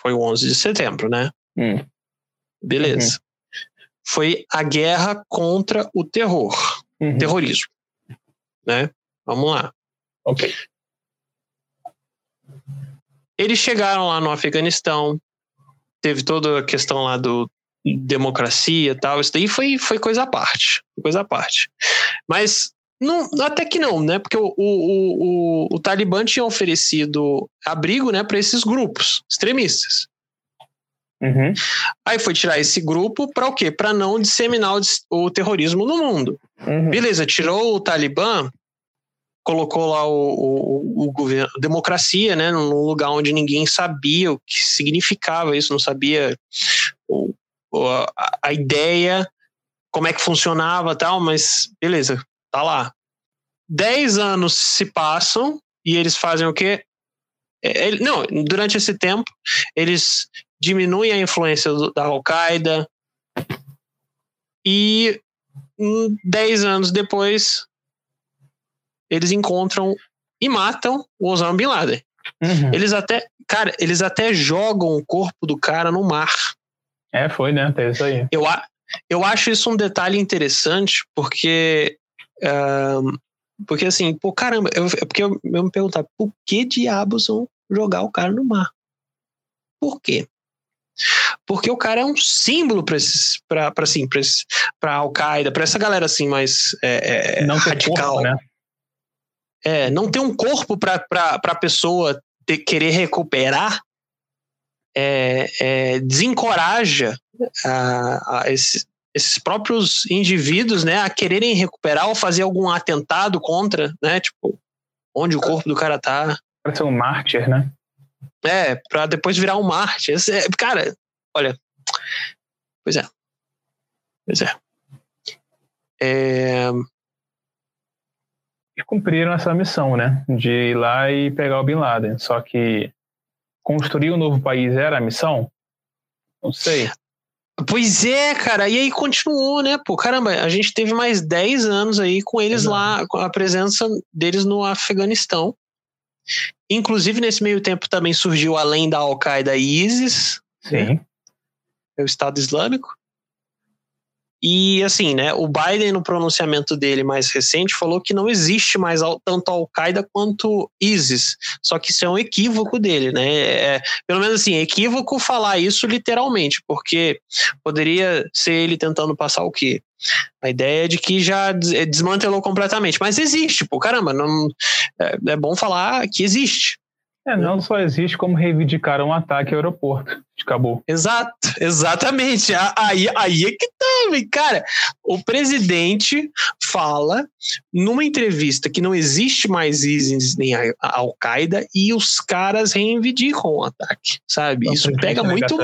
Foi o 11 de setembro, né? Hum. Beleza. Uhum. Foi a guerra contra o terror, uhum. terrorismo, né? Vamos lá. Ok. Eles chegaram lá no Afeganistão, teve toda a questão lá do democracia e tal, isso daí foi, foi coisa à parte, coisa à parte. Mas não, até que não, né? Porque o, o, o, o Talibã tinha oferecido abrigo né, para esses grupos extremistas. Uhum. Aí foi tirar esse grupo para o quê? Para não disseminar o, o, terrorismo no mundo. Uhum. Beleza, tirou o Talibã, colocou lá o, o, o, governo, democracia, né, num lugar onde ninguém sabia o que significava isso, não sabia o, a, a ideia, como é que funcionava tal, mas beleza, tá lá. Dez anos se passam e eles fazem o quê? É, não, durante esse tempo, eles diminuem a influência da Al-Qaeda e dez anos depois eles encontram e matam o Osama Bin Laden. Uhum. Eles até, cara, eles até jogam o corpo do cara no mar. É, foi, né? Tem isso aí. Eu, eu acho isso um detalhe interessante, porque. Uh, porque assim, pô, caramba, eu, é porque eu, eu me perguntar, por que diabos vão jogar o cara no mar? Por quê? Porque o cara é um símbolo para para assim, para Al-Qaeda, para essa galera assim mais é, é, não radical, corpo, né? É, não ter um corpo para a pessoa ter, querer recuperar é, é, desencoraja a, a esses, esses próprios indivíduos né, a quererem recuperar ou fazer algum atentado contra, né? Tipo, onde o corpo do cara tá. Para ser um mártir, né? É, para depois virar um mártir. É, cara, olha. Pois é. Pois é. É, e cumpriram essa missão, né? De ir lá e pegar o Bin Laden. Só que construir um novo país era a missão? Não sei. Pois é, cara. E aí continuou, né? Pô, caramba, a gente teve mais 10 anos aí com eles Exato. lá, com a presença deles no Afeganistão. Inclusive, nesse meio tempo também surgiu, além da Al-Qaeda, ISIS. Sim. Né? É o Estado Islâmico. E assim, né, o Biden no pronunciamento dele mais recente falou que não existe mais tanto Al-Qaeda quanto ISIS. Só que isso é um equívoco dele, né? É, pelo menos assim, é equívoco falar isso literalmente, porque poderia ser ele tentando passar o quê? A ideia é de que já desmantelou completamente. Mas existe, pô, caramba, não, é, é bom falar que existe. É, não só existe, como reivindicaram um ataque ao aeroporto de Cabo. Exato, exatamente. Aí, aí é que tá, cara. O presidente fala numa entrevista que não existe mais ISIS nem Al-Qaeda e os caras reivindicam o ataque, sabe? Isso pega muito.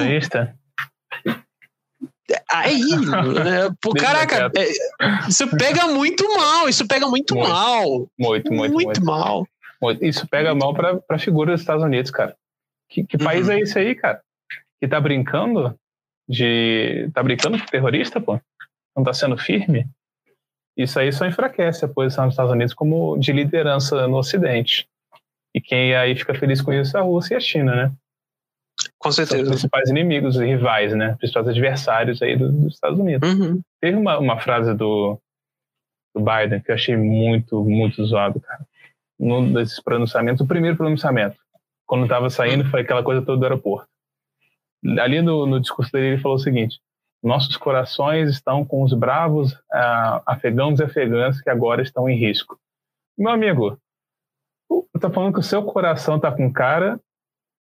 Aí, né? Pô, caraca, é, isso pega muito mal, isso pega muito, muito mal. Muito, muito, muito, muito mal. Isso pega mal para a figura dos Estados Unidos, cara. Que, que país uhum. é esse aí, cara? Que tá brincando de. tá brincando com terrorista, pô? Não tá sendo firme? Isso aí só enfraquece a posição dos Estados Unidos como de liderança no Ocidente. E quem aí fica feliz com isso é a Rússia e a China, né? Com certeza. São os principais inimigos e rivais, né? Principais adversários aí do, dos Estados Unidos. Uhum. Teve uma, uma frase do, do Biden que eu achei muito, muito zoado, cara num desses pronunciamentos, o primeiro pronunciamento, quando estava saindo, foi aquela coisa toda do aeroporto. Ali no, no discurso dele, ele falou o seguinte: nossos corações estão com os bravos uh, afegãos e afegãs que agora estão em risco. Meu amigo, tá falando que o seu coração tá com cara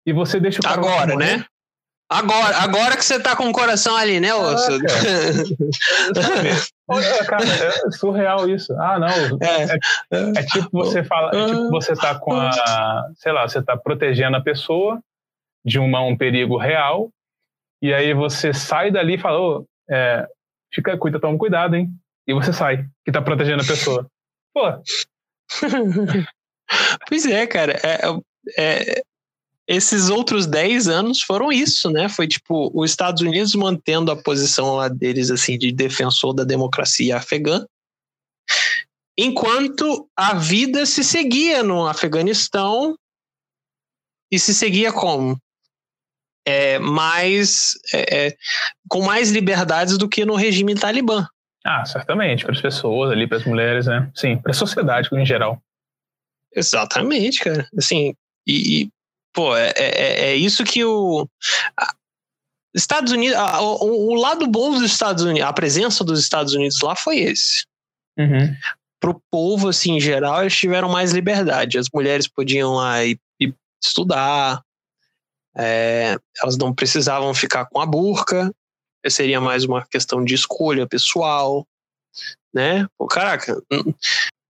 e você deixa o cara agora, né? Agora, agora que você tá com o coração ali, né, Osso? Ah, cara, é surreal isso. Ah, não. É, é, é tipo você fala, é tipo você tá com a, sei lá, você tá protegendo a pessoa de uma, um perigo real, e aí você sai dali e fala, oh, é, fica, cuida, toma cuidado, hein? E você sai, que tá protegendo a pessoa. Pô. pois é, cara. É, é, esses outros 10 anos foram isso, né? Foi tipo os Estados Unidos mantendo a posição lá deles assim de defensor da democracia afegã, enquanto a vida se seguia no Afeganistão e se seguia como? É, mais, é, é, com mais liberdades do que no regime talibã. Ah, certamente, para as pessoas ali, para as mulheres, né? Sim, para a sociedade em geral. Exatamente, cara. Assim, e, e pô, é, é, é, isso que o. Estados Unidos, a, o, o, lado bom dos Estados Unidos, a presença dos Estados Unidos lá foi esse. Uhum. Pro povo, assim, em geral, eles tiveram mais liberdade. As mulheres podiam lá ir, ir estudar, é, elas não precisavam ficar com a burca, seria mais uma questão de escolha pessoal, né? Pô, caraca,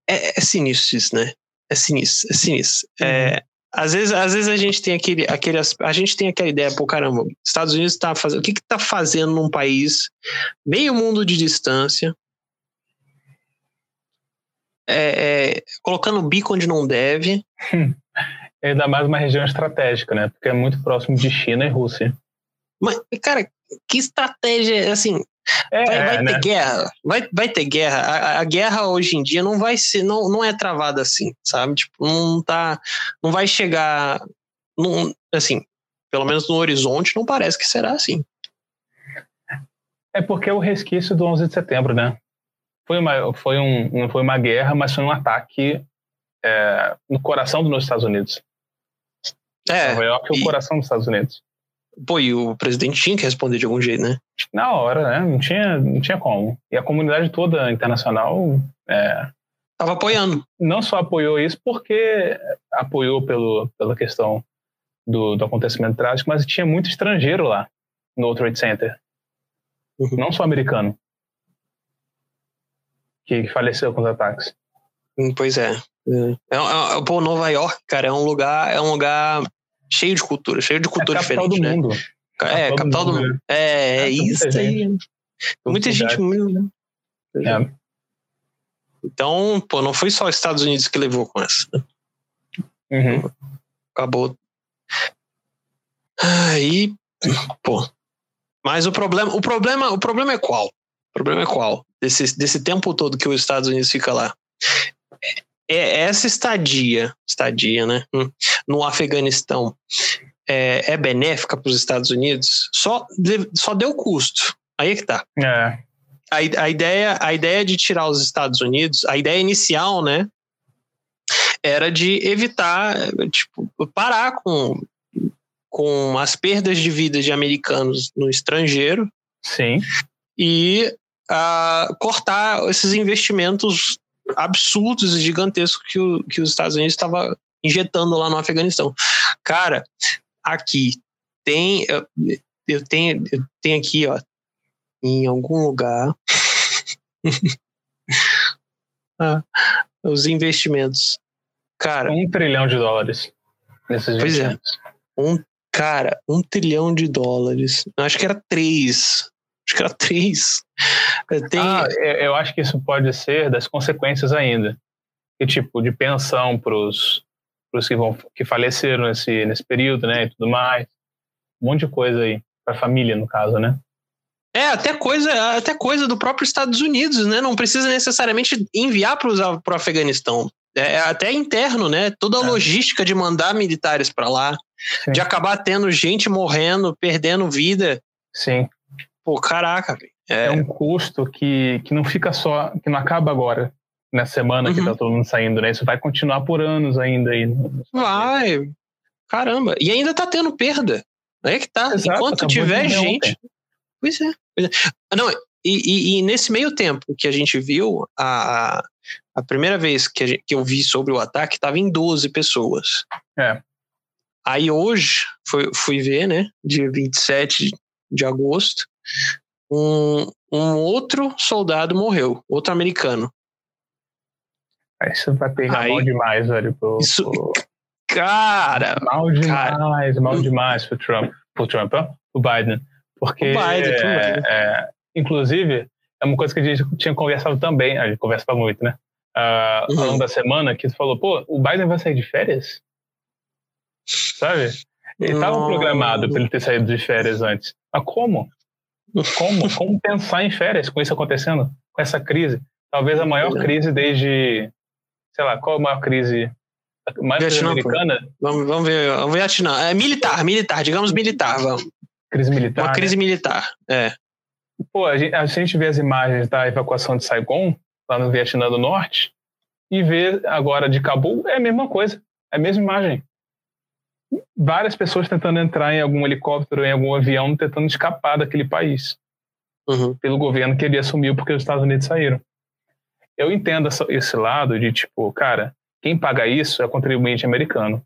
é, é sinistro isso, né? É sinistro, é sinistro. É, uhum. É, às vezes, às vezes a gente tem aquele, aquele, a gente tem aquela ideia, pô, caramba, Estados Unidos está fazendo, o que está fazendo num país meio mundo de distância, é, é, colocando bico onde não deve. É ainda mais uma região estratégica, né? Porque é muito próximo de China e Rússia. Mas, cara, que estratégia, assim, é, vai, vai né? ter guerra, vai, vai ter guerra. A, a, guerra hoje em dia não vai ser, não, não é travada assim, sabe? Tipo, não tá, não vai chegar, não, assim, pelo menos no horizonte não parece que será assim. É porque é o resquício do 11 de setembro, né? Foi uma, foi um, não foi uma guerra, mas foi um ataque é, no coração dos Estados Unidos. É, Nova York é o coração dos Estados Unidos. Pô, e o presidente tinha que responder de algum jeito, né? Na hora, né? Não tinha, não tinha como. E a comunidade toda internacional. É, Tava apoiando. Não só apoiou isso, porque apoiou pelo, pela questão do, do acontecimento trágico, mas tinha muito estrangeiro lá no World Trade Center. Uhum. Não só americano. Que faleceu com os ataques. Hum, pois é. É, é, é, pô, Nova York, cara, é um lugar, é um lugar cheio de cultura, cheio de cultura é diferente, do né? Mundo. É, capital do mundo. É, é, isso muita aí. Gente. Muita gente mesmo, né? É. Então, pô, não foi só os Estados Unidos que levou com essa. Uhum. Acabou. Aí, pô. Mas o problema, o problema, o problema é qual? O problema é qual? Desse, desse tempo todo que os Estados Unidos fica lá. É, essa estadia, estadia, né, hum, no Afeganistão é, é benéfica para os Estados Unidos? Só, só deu custo. Aí é que tá. É. A, a, ideia, a ideia de tirar os Estados Unidos, a ideia inicial, né, era de evitar, tipo, parar com, com as perdas de vida de americanos no estrangeiro. Sim. E uh, cortar esses investimentos absurdos e gigantescos que, o, que os Estados Unidos estava injetando lá no Afeganistão. Cara, aqui tem eu, eu tenho eu tenho aqui, ó, em algum lugar ah, os investimentos. Cara, um trilhão de dólares nesses pois é. Um cara, um trilhão de dólares. Acho que era três. Acho que era três. Tem... Ah, eu acho que isso pode ser das consequências ainda. Que tipo, de pensão para os que, vão, que faleceram nesse, nesse período, né? E tudo mais. Um monte de coisa aí. Para a família, no caso, né? É, até coisa, até coisa do próprio Estados Unidos, né? Não precisa necessariamente enviar para o Afeganistão. É, é até interno, né? Toda a é. logística de mandar militares para lá, Sim. de acabar tendo gente morrendo, perdendo vida. Sim. Pô, caraca, velho. É... é um custo que, que não fica só, que não acaba agora, nessa semana uhum. que tá todo mundo saindo, né? Isso vai continuar por anos ainda aí. Vai. Caramba. E ainda tá tendo perda. Aí é que tá. Exato, Enquanto tiver gente. Pois é, pois é. Não, e, e, e, nesse meio tempo que a gente viu, a, a primeira vez que, gente, que eu vi sobre o ataque estava em 12 pessoas. É. Aí hoje, fui, fui ver, né? Dia 27 de agosto, um, um outro soldado morreu, outro americano. Isso vai pegar Aí, mal demais, velho. Pro, isso, pro... Cara, mal demais, cara. mal demais pro Trump, pro Trump, ó, pro Biden, porque o Biden, é, é, inclusive é uma coisa que a gente tinha conversado também, a gente conversa muito, né? Uh, uhum. Ao longo da semana que tu falou, pô, o Biden vai sair de férias, sabe? Ele estava programado para ele ter saído de férias antes, mas como? Como, como pensar em férias com isso acontecendo, com essa crise? talvez a maior crise desde, sei lá, qual a maior crise mais Vietnã, americana? Vamos, vamos ver, vamos ver Vietnã. É militar, militar, digamos militar, vamos. Crise militar. Uma né? crise militar, é. Pô, a gente, a gente vê as imagens da evacuação de Saigon, lá no Vietnã do Norte, e vê agora de Cabul, é a mesma coisa, é a mesma imagem. Várias pessoas tentando entrar em algum helicóptero, em algum avião, tentando escapar daquele país. Uhum. Pelo governo que ele assumiu porque os Estados Unidos saíram. Eu entendo esse lado de tipo, cara, quem paga isso é o contribuinte americano.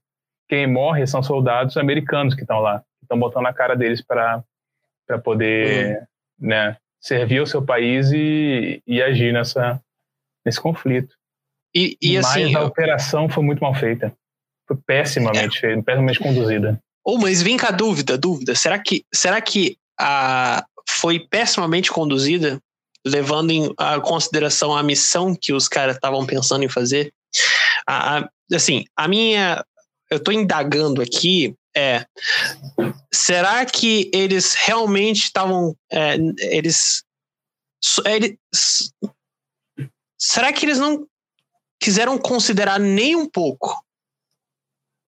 Quem morre são soldados americanos que estão lá, que estão botando a cara deles para poder uhum né, servir ao seu país e, e agir nessa, nesse conflito. E, e assim, Mas a operação foi muito mal feita. Foi pessimamente é. feita, pessimamente conduzida. Oh, mas vem cá, dúvida, dúvida. Será que, será que a, foi pessimamente conduzida, levando em a consideração a missão que os caras estavam pensando em fazer? A, a, assim, a minha. Eu estou indagando aqui é será que eles realmente estavam é, eles, eles será que eles não quiseram considerar nem um pouco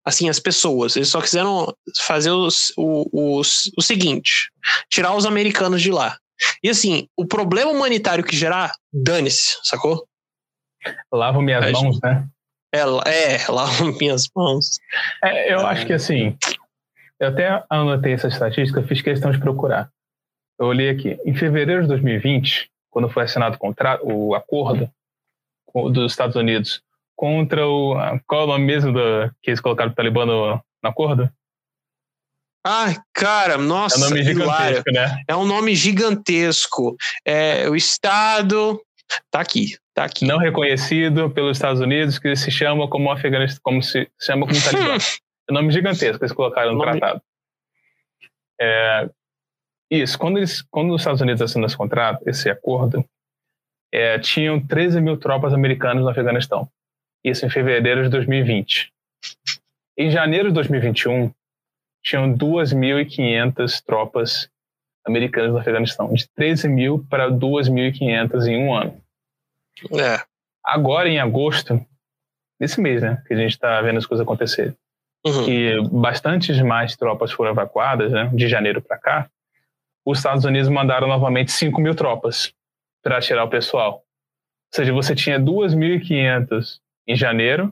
assim as pessoas eles só quiseram fazer os, o, os, o seguinte tirar os americanos de lá e assim o problema humanitário que gerar dane-se sacou lavo minhas mãos né é, é lavo minhas mãos. É, eu é. acho que assim, eu até anotei essa estatística, fiz questão de procurar. Eu olhei aqui. Em fevereiro de 2020, quando foi assinado o, contrato, o acordo dos Estados Unidos contra o. Qual é o nome mesmo que eles colocaram o Talibã no, acordo? Ai, cara, nossa. É um nome gigantesco, né? É um nome gigantesco. É, o Estado. Tá aqui. Tá aqui. Não reconhecido pelos Estados Unidos, que se chama como Afeganistão, como se chama como Talibã. é um nome gigantesco que eles colocaram no nome... tratado. É, isso, quando, eles, quando os Estados Unidos assinam esse contrato, esse acordo, é, tinham 13 mil tropas americanas no Afeganistão. Isso em fevereiro de 2020. Em janeiro de 2021, tinham 2.500 tropas americanas no Afeganistão, de 13 mil para 2.500 em um ano. É. Agora, em agosto, nesse mês, né, que a gente está vendo as coisas acontecerem, uhum. que bastantes mais tropas foram evacuadas, né, de janeiro para cá, os Estados Unidos mandaram novamente 5 mil tropas para tirar o pessoal. Ou seja, você tinha 2.500 em janeiro,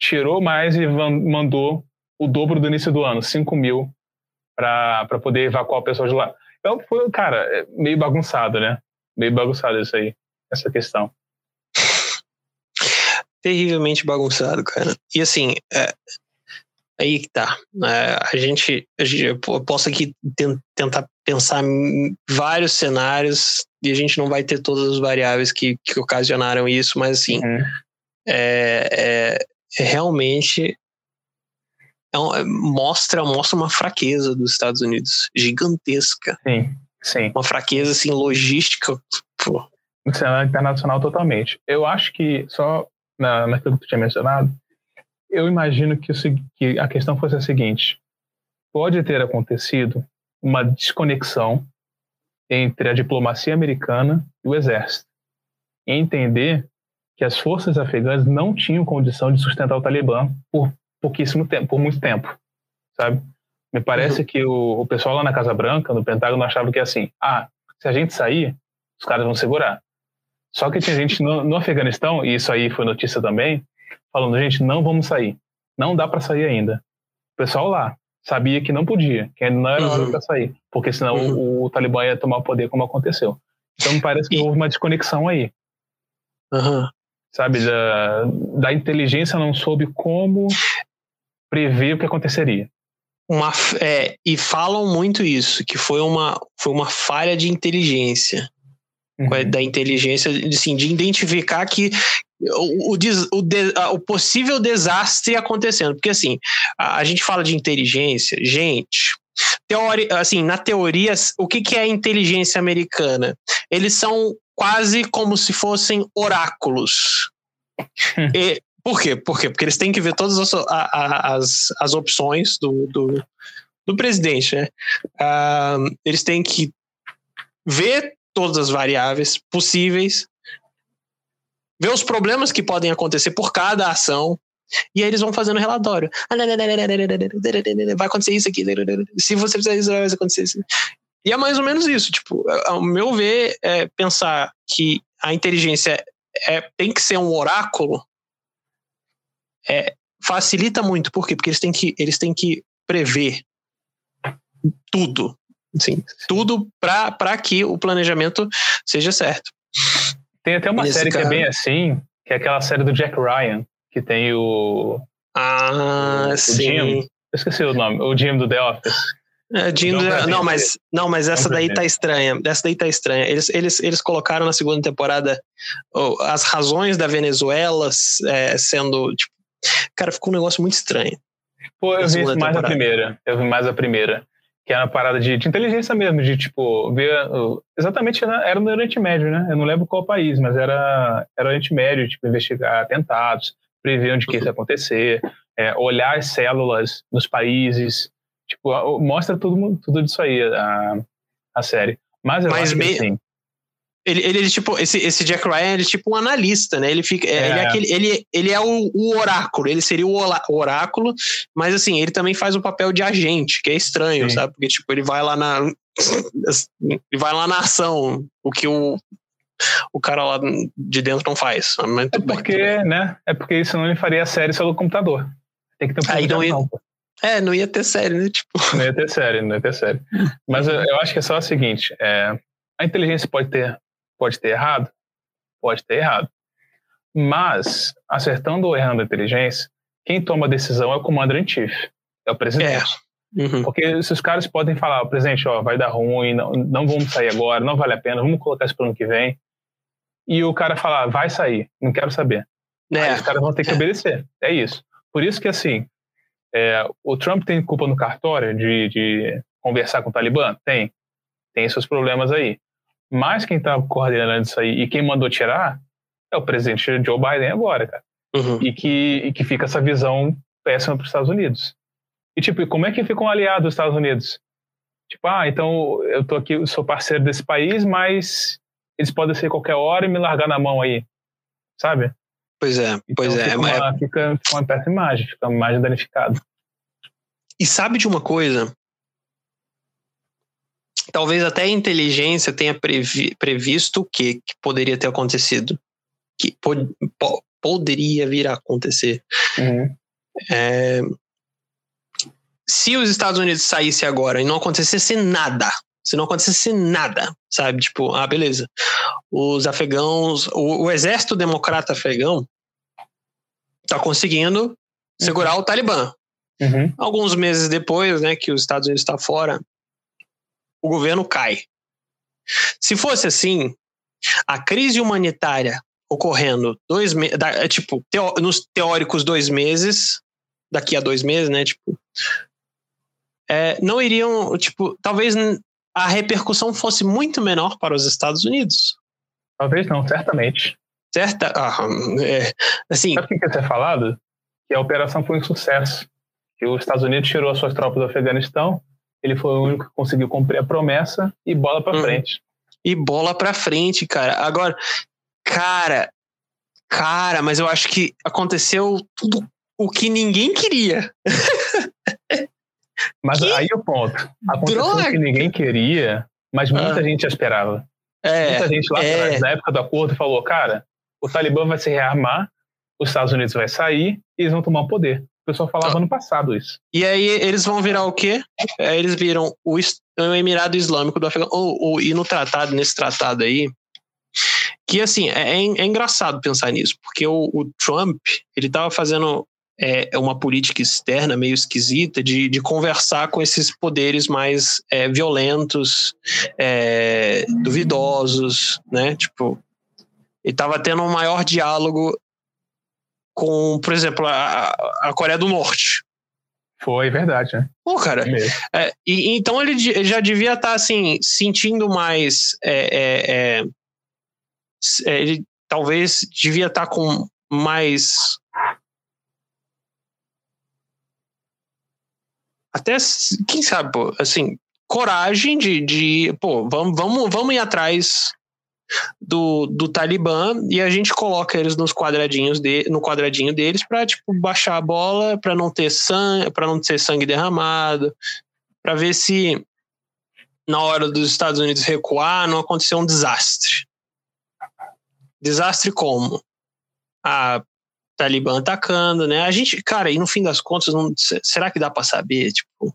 tirou mais e mandou o dobro do início do ano, 5 mil, para poder evacuar o pessoal de lá. Então, foi, cara, é meio bagunçado, né? Meio bagunçado isso aí, essa questão terrivelmente bagunçado, cara. E assim, é, aí que tá. É, a, gente, a gente, eu posso aqui tentar pensar em vários cenários e a gente não vai ter todas as variáveis que, que ocasionaram isso, mas assim, uhum. É, é, é, realmente é um, mostra, mostra uma fraqueza dos Estados Unidos gigantesca. Sim, sim. Uma fraqueza assim, logística. Pô. cenário internacional totalmente. Eu acho que, só na, naquilo que tu tinha mencionado, eu imagino que, o, que a questão fosse a seguinte: pode ter acontecido uma desconexão entre a diplomacia americana e o exército, entender que as forças afegãs não tinham condição de sustentar o Talibã por pouquíssimo tempo, por muito tempo, sabe? Me parece uhum. que o, o, pessoal lá na Casa Branca, no Pentágono, achava que assim, ah, se a gente sair, os caras vão segurar. Só que tinha gente no, no Afeganistão, e isso aí foi notícia também, falando, gente, não vamos sair. Não dá para sair ainda. O pessoal lá sabia que não podia, que ainda não era uhum. para sair, porque senão uhum. o, o, Talibã ia tomar o poder como aconteceu. Então me parece que houve uma desconexão aí. Uhum. Sabe, da, da inteligência não soube como prever o que aconteceria. Uma, é, e falam muito isso, que foi uma, foi uma falha de inteligência uhum. da inteligência, assim, de identificar que o, o, o, o, possível desastre acontecendo. Porque, assim, a, a gente fala de inteligência, gente. Teori, assim, na teoria, o que, que é inteligência americana? Eles são quase como se fossem oráculos. e, por quê? Por quê? Porque eles têm que ver todas as, as, as opções do, do, do presidente, né? Uh, eles têm que ver todas as variáveis possíveis vê os problemas que podem acontecer por cada ação, e aí eles vão fazendo relatório. Vai acontecer isso aqui. Se você fizer isso, vai acontecer isso. E é mais ou menos isso. Tipo, ao meu ver, é pensar que a inteligência é, tem que ser um oráculo é, facilita muito. Por quê? Porque eles têm que, eles têm que prever tudo. Sim, tudo para que o planejamento seja certo. Tem até uma Nesse série cara... que é bem assim, que é aquela série do Jack Ryan, que tem o. Ah, o, sim. Jim. Eu esqueci o nome, o Jim do The Office. É, Jim do, não, mas, não, mas essa daí tá estranha. Essa daí tá estranha. Eles, eles, eles colocaram na segunda temporada oh, as razões da Venezuela é, sendo. Tipo, cara, ficou um negócio muito estranho. Pô, eu vi mais temporada. a primeira. Eu vi mais a primeira que era uma parada de, de, inteligência mesmo, de tipo, ver. Exatamente, era no Oriente Médio, né? Eu não lembro qual país, mas era, era Oriente Médio, tipo, investigar atentados, prever onde que isso ia acontecer, é, olhar as células nos países. Tipo, mostra tudo, tudo disso aí, a, a série. Mas eu mas acho que, assim, ele, ele, ele, tipo, esse, esse Jack Ryan, ele é tipo um analista, né? Ele, fica, é. ele, é aquele, ele, ele é o, o, oráculo, ele seria o oráculo, mas assim, ele também faz o papel de agente, que é estranho, Sim. sabe? Porque, tipo, ele vai lá na. Ele vai lá na ação, o que o, o cara lá de dentro não faz. é porque, bem, né? É porque senão ele faria a série no computador. Tem que ter um Aí não ia, É, não ia ter série, né? Tipo... Não ia ter série, não ia ter série. Mas eu, eu acho que é só o seguinte: é, a inteligência pode ter Pode ter errado? Pode ter errado. Mas, acertando ou errando a inteligência, quem toma a decisão é o commander in chief, é o presidente. É. Uhum. Porque se os caras podem falar, o presidente, ó, vai dar ruim, não, não vamos sair agora, não vale a pena, vamos colocar isso para o ano que vem. E o cara falar, vai sair, não quero saber. É. Aí os caras vão ter que obedecer. É isso. Por isso que, assim, é, o Trump tem culpa no cartório de, de conversar com o Talibã? Tem. Tem seus problemas aí. Mas quem está coordenando isso aí e quem mandou tirar é o presidente Joe Biden agora, cara. Uhum. E, que, e que fica essa visão péssima para os Estados Unidos. E, tipo, como é que fica um aliado dos Estados Unidos? Tipo, ah, então eu tô aqui, eu sou parceiro desse país, mas eles podem ser qualquer hora e me largar na mão aí, sabe? Pois é, então, pois é. Fica uma, fica, fica uma péssima imagem, fica uma imagem danificada. E sabe de uma coisa? talvez até a inteligência tenha previ, previsto o que, que poderia ter acontecido. Que pod, po, poderia vir a acontecer. Uhum. É, se os Estados Unidos saíssem agora e não acontecesse nada, se não acontecesse nada, sabe? Tipo, ah, beleza. Os afegãos, o, o exército democrata afegão tá conseguindo segurar uhum. o Talibã. Uhum. Alguns meses depois, né, que os Estados Unidos está fora, o governo cai. Se fosse assim, a crise humanitária ocorrendo dois meses, é, tipo, teo, nos teóricos dois meses, daqui a dois meses, né, tipo, é, não iriam, tipo, talvez a repercussão fosse muito menor para os Estados Unidos. Talvez não, certamente. Certa, ah, é, assim. Sabe o que quer ser falado? Que a operação foi um sucesso. Que os Estados Unidos tirou as suas tropas do Afeganistão ele foi o único que conseguiu cumprir a promessa e bola para uhum. frente. E bola para frente, cara. Agora, cara, cara, mas eu acho que aconteceu tudo o que ninguém queria. mas que? aí o ponto. Aconteceu Droga. que ninguém queria, mas muita ah. gente esperava. É, muita gente lá é. atrás, na época do acordo, falou: cara, o Talibã vai se rearmar, os Estados Unidos vai sair e eles vão tomar o poder. O pessoal falava então, no passado isso. E aí eles vão virar o quê? É, eles viram o, o Emirado Islâmico do Afeganistão. Ou, e no tratado, nesse tratado aí, que assim, é, é, é engraçado pensar nisso, porque o, o Trump, ele estava fazendo é, uma política externa meio esquisita de, de conversar com esses poderes mais é, violentos, é, duvidosos, né? Tipo, ele estava tendo um maior diálogo com, por exemplo, a, a Coreia do Norte. Foi verdade, né? Pô, cara. É, e, então ele já devia estar, tá, assim, sentindo mais. É, é, é, é ele talvez devia estar tá com mais. Até, quem sabe, pô, assim, coragem de, de pô, vamos, vamos, vamos ir atrás do, do Talibã e a gente coloca eles nos quadradinhos de, no quadradinho deles para tipo baixar a bola, para não ter sangue, para não ter sangue derramado, para ver se na hora dos Estados Unidos recuar não aconteceu um desastre. Desastre como? A Talibã atacando, né? A gente, cara, e no fim das contas, não, será que dá para saber, tipo,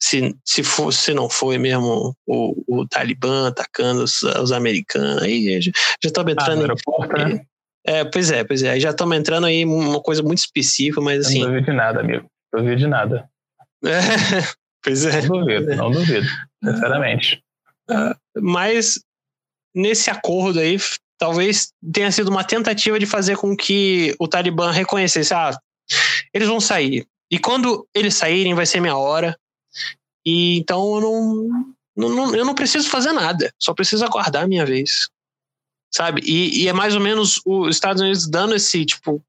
se, se, for, se não foi mesmo o, o Talibã atacando os, os americanos? Aí já estamos entrando. Ah, aeroporto, em, né? É, pois é, pois é. Aí já estamos entrando aí uma coisa muito específica, mas assim. Não duvido de nada, amigo. Não duvido de nada. É, pois é. Não duvido, não duvido, sinceramente. Uh, mas nesse acordo aí, talvez tenha sido uma tentativa de fazer com que o Talibã reconhecesse, ah, eles vão sair. E quando eles saírem, vai ser minha hora. E então eu não, não, eu não preciso fazer nada, só preciso aguardar a minha vez. Sabe? E, e é mais ou menos os Estados Unidos dando esse, tipo,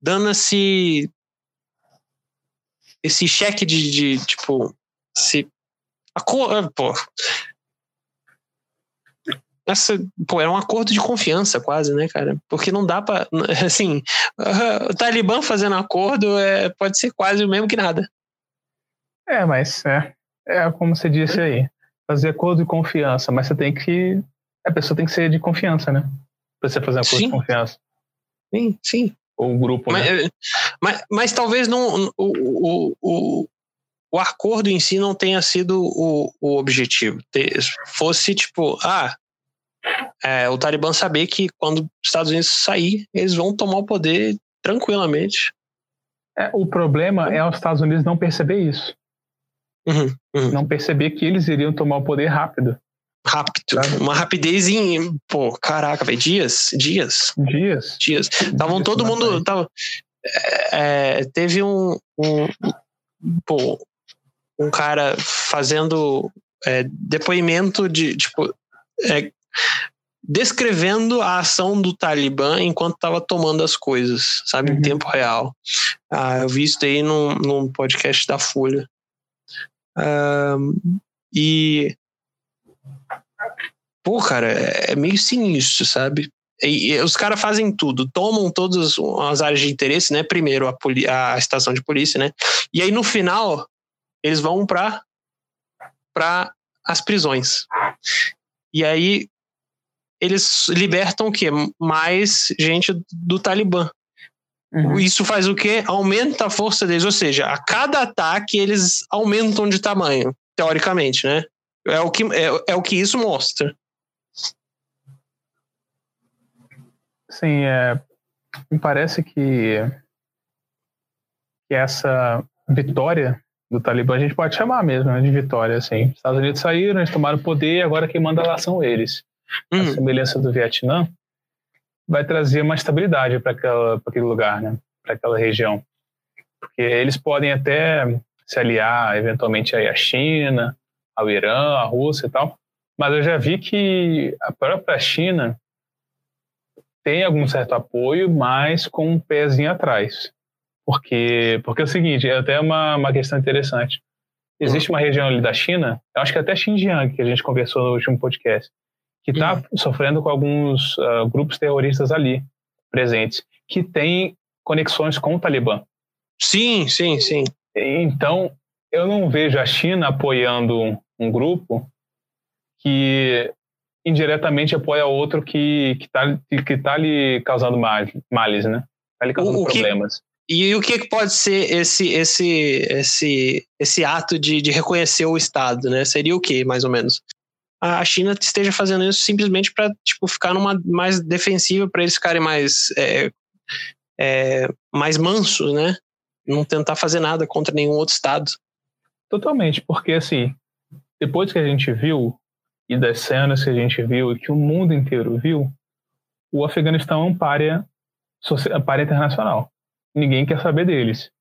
dando esse esse cheque de, de tipo, se a cor, pô, essa, pô, é um acordo de confiança quase, né, cara? Porque não dá para assim, o Talibã fazendo acordo é, pode ser quase o mesmo que nada. É, mas é, é como você disse aí, fazer acordo de confiança, mas você tem que, a pessoa tem que ser de confiança, né? Pra você fazer acordo sim. de confiança. Sim, sim. Ou o grupo, mas, né? Mas, mas talvez não, o, o, o, o acordo em si não tenha sido o, o objetivo. Fosse tipo, ah, é, o Talibã saber que quando os Estados Unidos sair, eles vão tomar o poder tranquilamente. É, o problema é os Estados Unidos não perceber isso. Uhum, uhum. Não perceber que eles iriam tomar o poder rápido. Rápido. Uma rapidez em. Pô, caraca, velho. Dias. Dias. Dias. Dias. Estavam todo mundo. Tava, é, é, teve um, um. Pô, um cara fazendo é, depoimento de. Tipo. É, descrevendo a ação do Talibã enquanto estava tomando as coisas, sabe, uhum. em tempo real. Ah, eu vi isso daí num, num podcast da Folha. e. Pô, cara, é, meio sinistro, sabe? E, e os caras fazem tudo, tomam todas as áreas de interesse, né? Primeiro a, a estação de polícia, né? E aí no final eles vão para para as prisões. E aí eles libertam o quê? Mais gente do Talibã. Uhum. Isso faz o quê? Aumenta a força deles, ou seja, a cada ataque eles aumentam de tamanho, teoricamente, né? É o que, é, é o que isso mostra. Sim, é, me parece que, que essa vitória do Talibã a gente pode chamar mesmo né, de vitória. Assim. Os Estados Unidos saíram, eles tomaram o poder, agora quem manda lá são eles uhum. a semelhança do Vietnã, vai trazer uma estabilidade para aquele lugar, né? para aquela região. Porque eles podem até se aliar eventualmente aí à China, ao Irã, à Rússia e tal, mas eu já vi que a própria China tem algum certo apoio, mas com um pezinho atrás. Porque, porque é o seguinte, é até uma, uma questão interessante. Existe uma região ali da China, eu acho que até Xinjiang, que a gente conversou no último podcast, que está uhum. sofrendo com alguns uh, grupos terroristas ali presentes, que têm conexões com o Talibã. Sim, sim, sim. Então, eu não vejo a China apoiando um, grupo que indiretamente apoia outro que está que tá lhe causando males, né? Está lhe causando o, o problemas. Que, e o que pode ser esse esse esse esse ato de, de reconhecer o Estado, né? Seria o que, mais ou menos? A China esteja fazendo isso simplesmente para tipo, ficar numa mais defensiva, para eles ficarem mais, é, é, mais mansos, né? Não tentar fazer nada contra nenhum outro Estado. Totalmente, porque assim, depois que a gente viu, e das cenas que a gente viu, e que o mundo inteiro viu, o Afeganistão é um párea, párea internacional. Ninguém quer saber deles.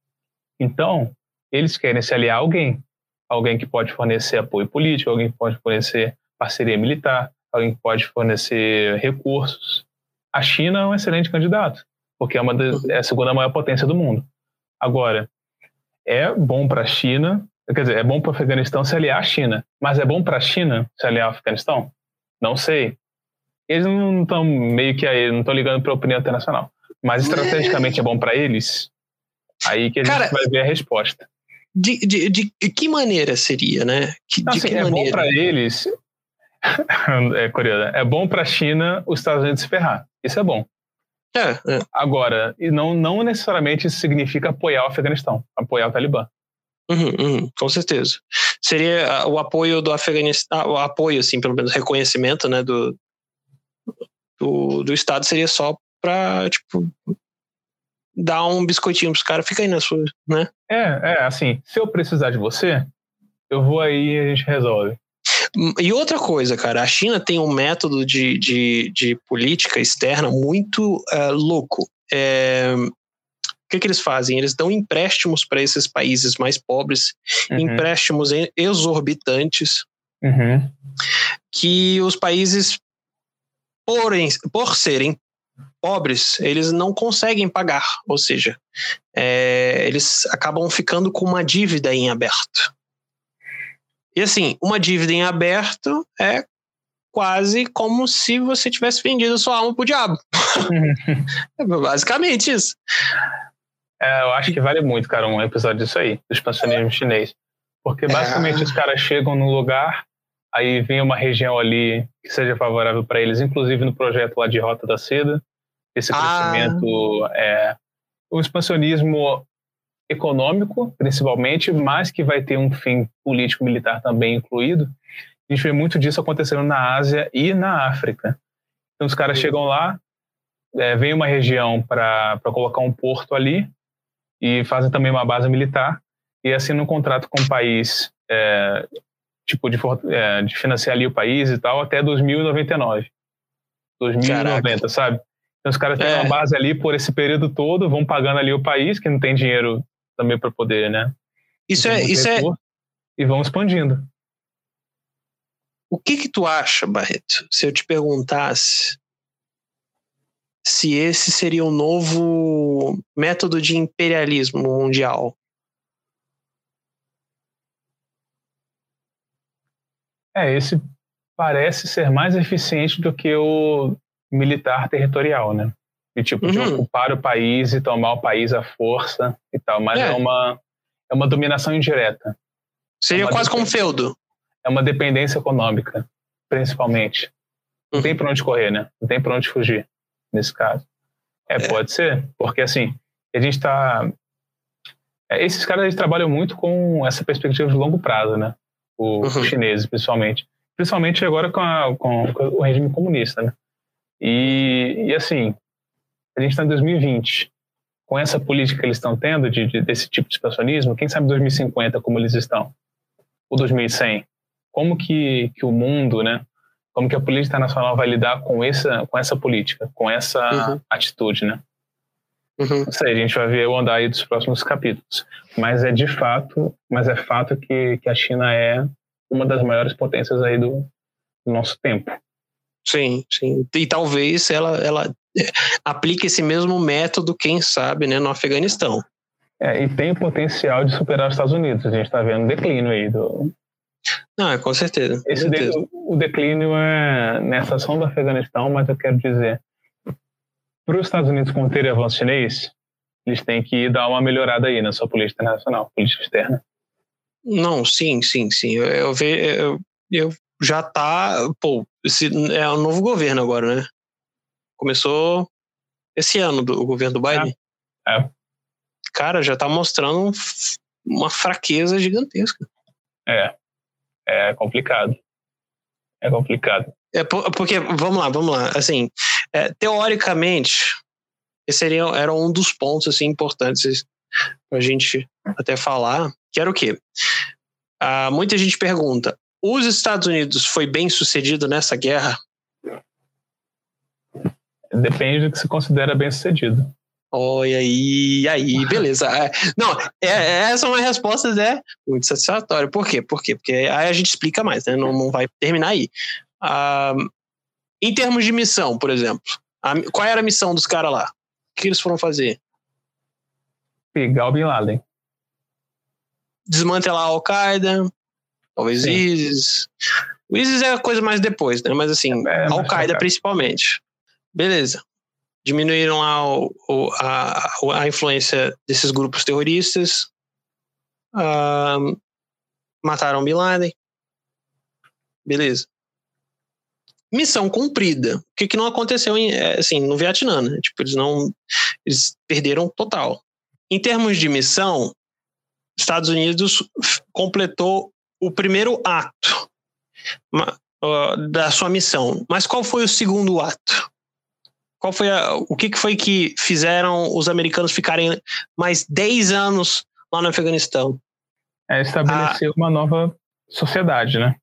Então, eles querem se aliar a alguém. Alguém que pode fornecer apoio político, alguém que pode fornecer parceria militar, alguém que pode fornecer recursos. A China é um excelente candidato, porque é, uma de, é a segunda maior potência do mundo. Agora, é bom para a China, quer dizer, é bom para o Afeganistão se aliar à China, mas é bom para a China se aliar ao Afeganistão? Não sei. eles não estão meio que aí, não estão ligando para a opinião internacional. Mas estrategicamente é, é bom para eles. Aí que a gente Cara, vai ver a resposta. De, de, de, que maneira seria, né? Que, assim, que é maneira? bom para eles. é curioso. É bom para a China os Estados Unidos se ferrar. Isso é bom. É, é. Agora, e não, não necessariamente isso significa apoiar o Afeganistão, apoiar o Talibã. Uhum, uhum, com certeza. Seria ah, o apoio do Afeganistão, ah, o apoio, assim, pelo menos reconhecimento, né, do, do, do Estado seria só para tipo, dar um biscoitinho pros caras, fica aí na sua, né? É, é, assim, se eu precisar de você, eu vou aí e a gente resolve. E outra coisa, cara, a China tem um método de, de, de política externa muito uh, louco. É, o que, que eles fazem? Eles dão empréstimos para esses países mais pobres, uhum. empréstimos exorbitantes, uhum. que os países, porém, por serem pobres, eles não conseguem pagar, ou seja, é, eles acabam ficando com uma dívida em aberto. E assim, uma dívida em aberto é quase como se você tivesse vendido sua alma pro diabo. é basicamente isso. É, eu acho que vale muito, cara, um episódio disso aí, do expansionismo chinês. Porque basicamente é. os caras chegam num lugar, aí vem uma região ali que seja favorável para eles, inclusive no projeto lá de Rota da Seda. Esse ah. crescimento ah. é o expansionismo econômico, principalmente, mas que vai ter um fim político-militar também incluído. A gente vê muito disso acontecendo na Ásia e na África. Então, os caras chegam lá, é, vem uma região para colocar um porto ali e fazem também uma base militar e assinam um contrato com o país, é, tipo, de, é, de financiar ali o país e tal, até 2099. 2090, Caraca. sabe? Então, os caras têm é. uma base ali por esse período todo, vão pagando ali o país, que não tem dinheiro também para poder, né? Isso é, isso é. E vão expandindo. O que que tu acha, Barreto, se eu te perguntasse se esse seria um novo método de imperialismo mundial? É, esse parece ser mais eficiente do que o militar territorial, né? De tipo uhum. de ocupar o país e tomar o país à força e tal, mas é, é uma é uma dominação indireta. Seria é quase como feudo. É uma dependência econômica, principalmente. Não uhum. tem para onde correr, né? Não tem para onde fugir nesse caso. É, é, pode ser, porque assim a gente está é, esses caras eles trabalham muito com essa perspectiva de longo prazo, né? O, uhum. Os chineses, principalmente. Principalmente agora com, a, com, com o regime comunista, né? E, e assim, a gente está em 2020. Com essa política que eles estão tendo de, de, desse tipo de expansionismo, quem sabe 2050 como eles estão? Ou 2100? Como que, que o mundo, né? Como que a política internacional vai lidar com essa, com essa política, com essa uhum. atitude, né? Uhum. Não sei, a gente vai ver o andar aí dos próximos capítulos. Mas é de fato, mas é fato que, que a China é uma das maiores potências aí do, do nosso tempo. Sim, sim. E talvez ela, ela aplique esse mesmo método, quem sabe, né, no Afeganistão. É, e tem o potencial de superar os Estados Unidos. A gente está vendo declínio aí do. Não, é, com certeza. Com Esse certeza. De, o declínio é nessa ação do Afeganistão, mas eu quero dizer, para os Estados Unidos conterem avanço chinês, eles têm que dar uma melhorada aí na sua política internacional, política externa. Não, sim, sim, sim. Eu, eu, eu, já tá, pô, esse é o novo governo agora, né? Começou esse ano do, o governo do Biden. É. é. Cara, já tá mostrando uma fraqueza gigantesca. É. É complicado. É complicado. É porque, vamos lá, vamos lá. Assim, é, teoricamente, esse seria, era um dos pontos assim, importantes para a gente até falar, que era o quê? Ah, muita gente pergunta: os Estados Unidos foi bem sucedido nessa guerra? Depende do que se considera bem sucedido. Olha aí, aí, beleza. É, não, é, essa é uma resposta é muito satisfatória. Por quê? Por quê? Porque aí a gente explica mais, né? Não, não vai terminar aí. Ah, em termos de missão, por exemplo, a, qual era a missão dos caras lá? O que eles foram fazer? Pegar o Bin Laden. Desmantelar a Al-Qaeda, talvez Sim. ISIS. O ISIS é a coisa mais depois, né? Mas assim, é, é Al-Qaeda principalmente. Beleza. Diminuíram o, a, a influência desses grupos terroristas. Uh, mataram Bin Laden. Beleza. Missão cumprida. O que, que não aconteceu em, é, assim, no Vietnã, né? Tipo, eles não. Eles perderam total. Em termos de missão, Estados Unidos completou o primeiro ato da sua missão. Mas qual foi o segundo ato? Qual foi a, o que, que foi que fizeram os americanos ficarem mais 10 anos lá no Afeganistão? É estabelecer a, uma nova sociedade, né?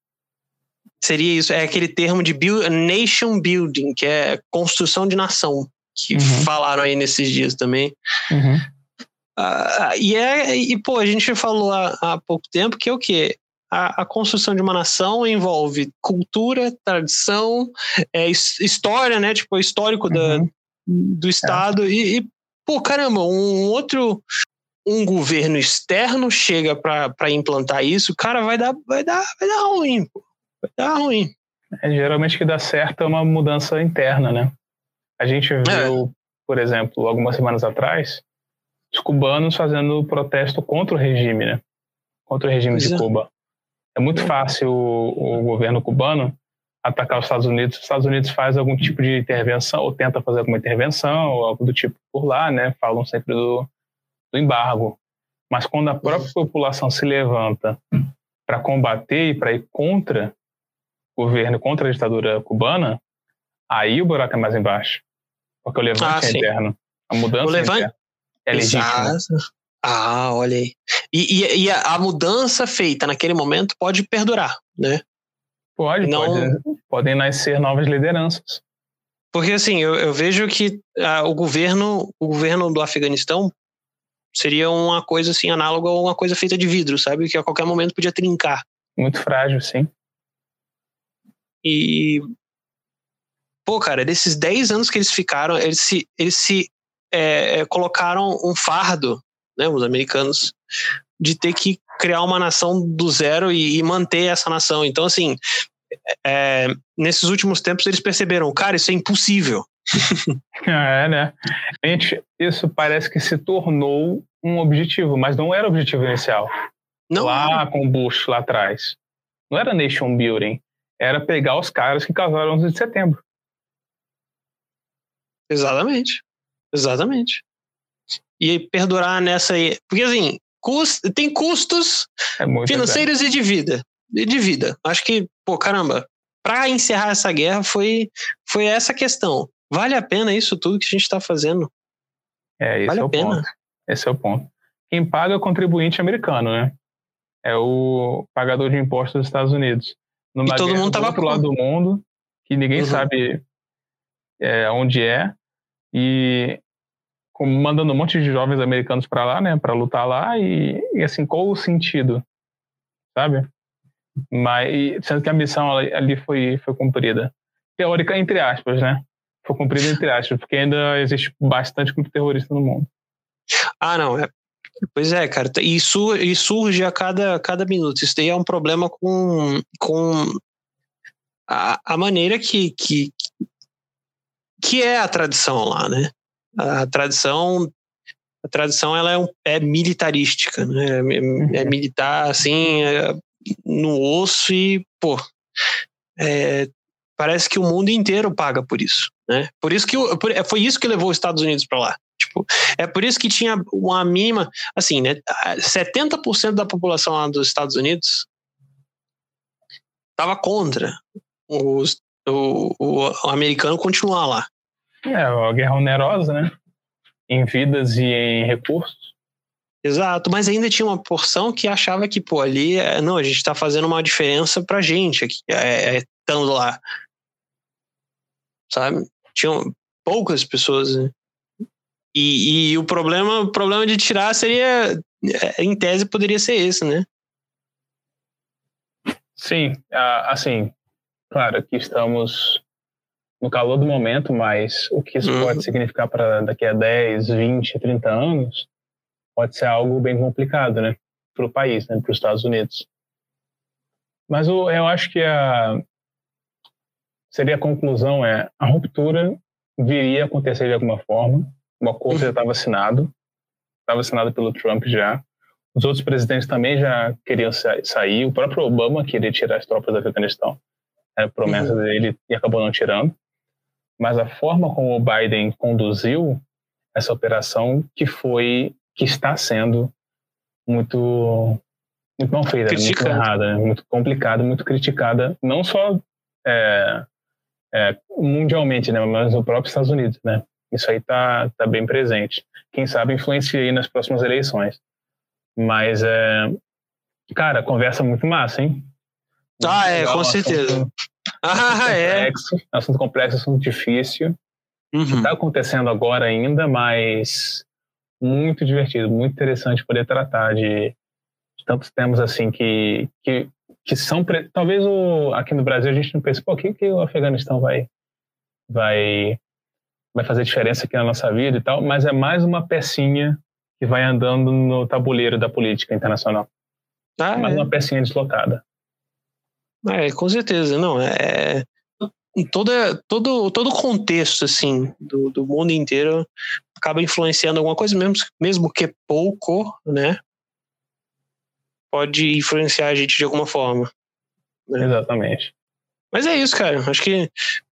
Seria isso, é aquele termo de build, nation building, que é construção de nação, que uhum. falaram aí nesses dias também. Uhum. Uh, e é, e pô, a gente falou há, há pouco tempo que é o quê? A, a, construção de uma nação envolve cultura, tradição, é, história, né? Tipo, histórico uhum. da, do Estado. É. E, e, pô, caramba, um outro um governo externo chega para implantar isso, cara, vai dar, vai dar, vai dar ruim, pô. Vai dar ruim. É, geralmente o que dá certo é uma mudança interna, né? A gente é. viu, é. por exemplo, algumas semanas atrás, os cubanos fazendo protesto contra o regime, né? Contra o regime pois de é. Cuba. É muito fácil o, o, governo cubano atacar os Estados Unidos. Os Estados Unidos faz algum tipo de intervenção, ou tenta fazer alguma intervenção, ou algo do tipo por lá, né? Falam sempre do, do embargo. Mas quando a própria população se levanta para combater e para ir contra o governo, contra a ditadura cubana, aí o buraco é mais embaixo. Porque o levante ah, é interno. A mudança o levante... é, é legítima. Ah, olha aí. E, e, e, a mudança feita naquele momento pode perdurar, né? Pode, Não... pode. Podem nascer novas lideranças. Porque assim, eu, eu vejo que ah, o governo, o governo do Afeganistão seria uma coisa assim análoga a uma coisa feita de vidro, sabe? Que a qualquer momento podia trincar. Muito frágil, sim. E pô, cara, desses 10 anos que eles ficaram, eles se, eles se é, é, colocaram um fardo, né, os americanos, de ter que criar uma nação do zero e, e manter essa nação. Então, assim, é, nesses últimos tempos eles perceberam, cara, isso é impossível. é, né? Gente, isso parece que se tornou um objetivo, mas não era o objetivo inicial. Não. Lá com o Bush, lá atrás. Não era nation building. Era pegar os caras que causaram 11 de setembro. Exatamente. Exatamente. E perdurar nessa aí. Porque assim, cust, tem custos é financeiros e de vida. E de vida. Acho que, pô, caramba, para encerrar essa guerra foi, foi essa questão. Vale a pena isso tudo que a gente está fazendo? É, esse vale é o pena. ponto. Esse é o ponto. Quem paga é o contribuinte americano, né? É o pagador de impostos dos Estados Unidos. Numa e todo mundo estava do outro lado do mundo, que ninguém uhum. sabe é, onde é, e mandando um monte de jovens americanos para lá, né, para lutar lá, e, e, assim, qual o sentido, sabe? Mas, sendo que a missão ali foi, foi cumprida. Teórica, entre aspas, né? Foi cumprida entre aspas, porque ainda existe bastante grupo terrorista no mundo. Ah, não, é. Pois é, cara, e, su, surge a cada, cada minuto. Isso daí é um problema com, com a, a maneira que, que, que é a tradição lá, né? A tradição a tradição ela é, um, é militarística, né? É, é, é militar assim é, no osso e pô, é, parece que o mundo inteiro paga por isso, né? Por isso que foi isso que levou os Estados Unidos para lá. Tipo, é por isso que tinha uma mínima, assim, né? 70% da população lá dos Estados Unidos estava contra os, o, o, o, americano continuar lá. É, a guerra onerosa, né? Em vidas e em recursos. Exato, mas ainda tinha uma porção que achava que, pô, ali, é, não, a gente está fazendo uma diferença pra gente aqui, é, é, estando lá. Sabe? Tinham poucas pessoas né? E, e o problema, o problema de tirar seria, é, em tese, poderia ser esse, né? Sim, assim, claro que estamos no calor do momento, mas o que isso uhum. pode significar para daqui a 10, 20, 30 anos pode ser algo bem complicado, né? Para o país, né? Para os Estados Unidos. Mas o, eu acho que a seria a conclusão é a ruptura viria a acontecer de alguma forma. O acordo uhum. já estava assinado, estava assinado pelo Trump já. Os outros presidentes também já queriam sair. O próprio Obama queria tirar as tropas do Afeganistão. Era promessa uhum. dele e acabou não tirando. Mas a forma como o Biden conduziu essa operação que foi, que está sendo muito muito mal feita, muito errada, muito complicada, muito criticada, não só é, é, mundialmente, né, mas no próprio Estados Unidos, né? Isso aí tá, tá bem presente. Quem sabe influencia aí nas próximas eleições. Mas, é, cara, conversa muito massa, hein? Ah, é, com certeza. Ah, é. Assunto complexo, assunto difícil. Uhum. Está acontecendo agora ainda, mas muito divertido, muito interessante poder tratar de, de tantos temas assim que, que que são talvez o, aqui no Brasil a gente não pense, pô, o que, que o Afeganistão vai vai vai fazer diferença aqui na nossa vida e tal, mas é mais uma pecinha que vai andando no tabuleiro da política internacional. Ah, mais é. uma pecinha deslocada. É, com certeza, não, é, é toda, todo todo o contexto assim do, do mundo inteiro acaba influenciando alguma coisa mesmo mesmo que pouco, né? pode influenciar a gente de alguma forma. Né? Exatamente. Mas é isso, cara. Acho que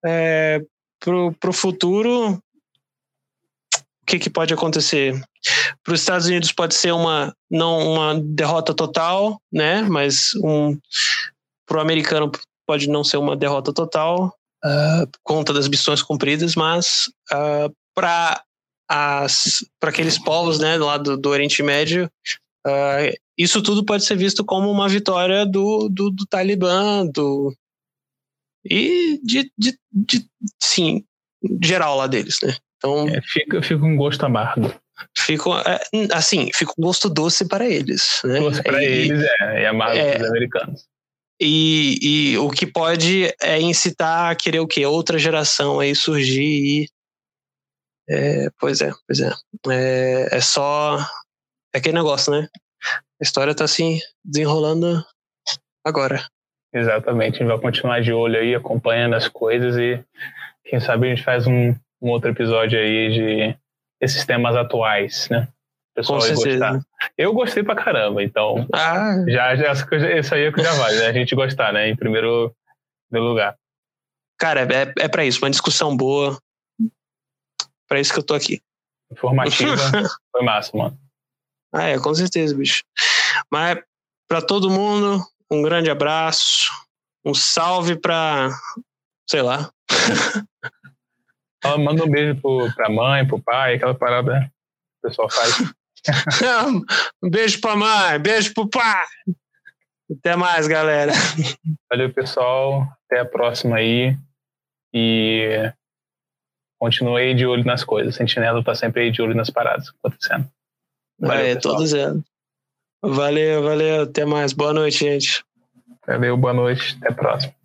é, pro, pro futuro, o que, que pode acontecer? Para os Estados Unidos pode ser uma não uma derrota total, né? Mas um para o americano pode não ser uma derrota total uh, por conta das missões cumpridas, mas uh, ah, para as para aqueles povos, né, lá do, do Oriente Médio, uh, isso tudo pode ser visto como uma vitória do, do, do Talibã, do, e de, de, de, sim, geral lá deles, né? Então, é, fica, fica um gosto amargo. Fica, é, assim, fica um gosto doce para eles, né? Doce para eles, é, e amargo é, para os americanos. E, e o que pode é incitar a querer o quê? Outra geração aí surgir e... É, pois é, pois é. É, é só... É aquele negócio, né? a história tá assim, desenrolando agora. Exatamente, a gente vai continuar de olho aí, acompanhando as coisas e quem sabe a gente faz um, um outro episódio aí de esses temas atuais, né? Pessoal Com gostar. Eu gostei pra caramba, então ah. já, já isso aí é que já vale, né? A gente gostar, né? Em primeiro, lugar. Cara, é, é pra isso, uma discussão boa. Pra isso que eu tô aqui. Informativa. Foi massa, mano. Ah, é, com certeza, bicho. Mas para todo mundo, um grande abraço, um salve para, sei lá. Manda um beijo pro, pra mãe, pro pai, aquela parada que o pessoal faz. um beijo pra mãe, beijo pro pai. Até mais, galera. Valeu, pessoal. Até a próxima aí. E continue de olho nas coisas. Sentinela tá sempre aí de olho nas paradas acontecendo. Valeu, é, todos. Valeu, valeu. Até mais. Boa noite, gente. Valeu, boa noite. Até a próxima.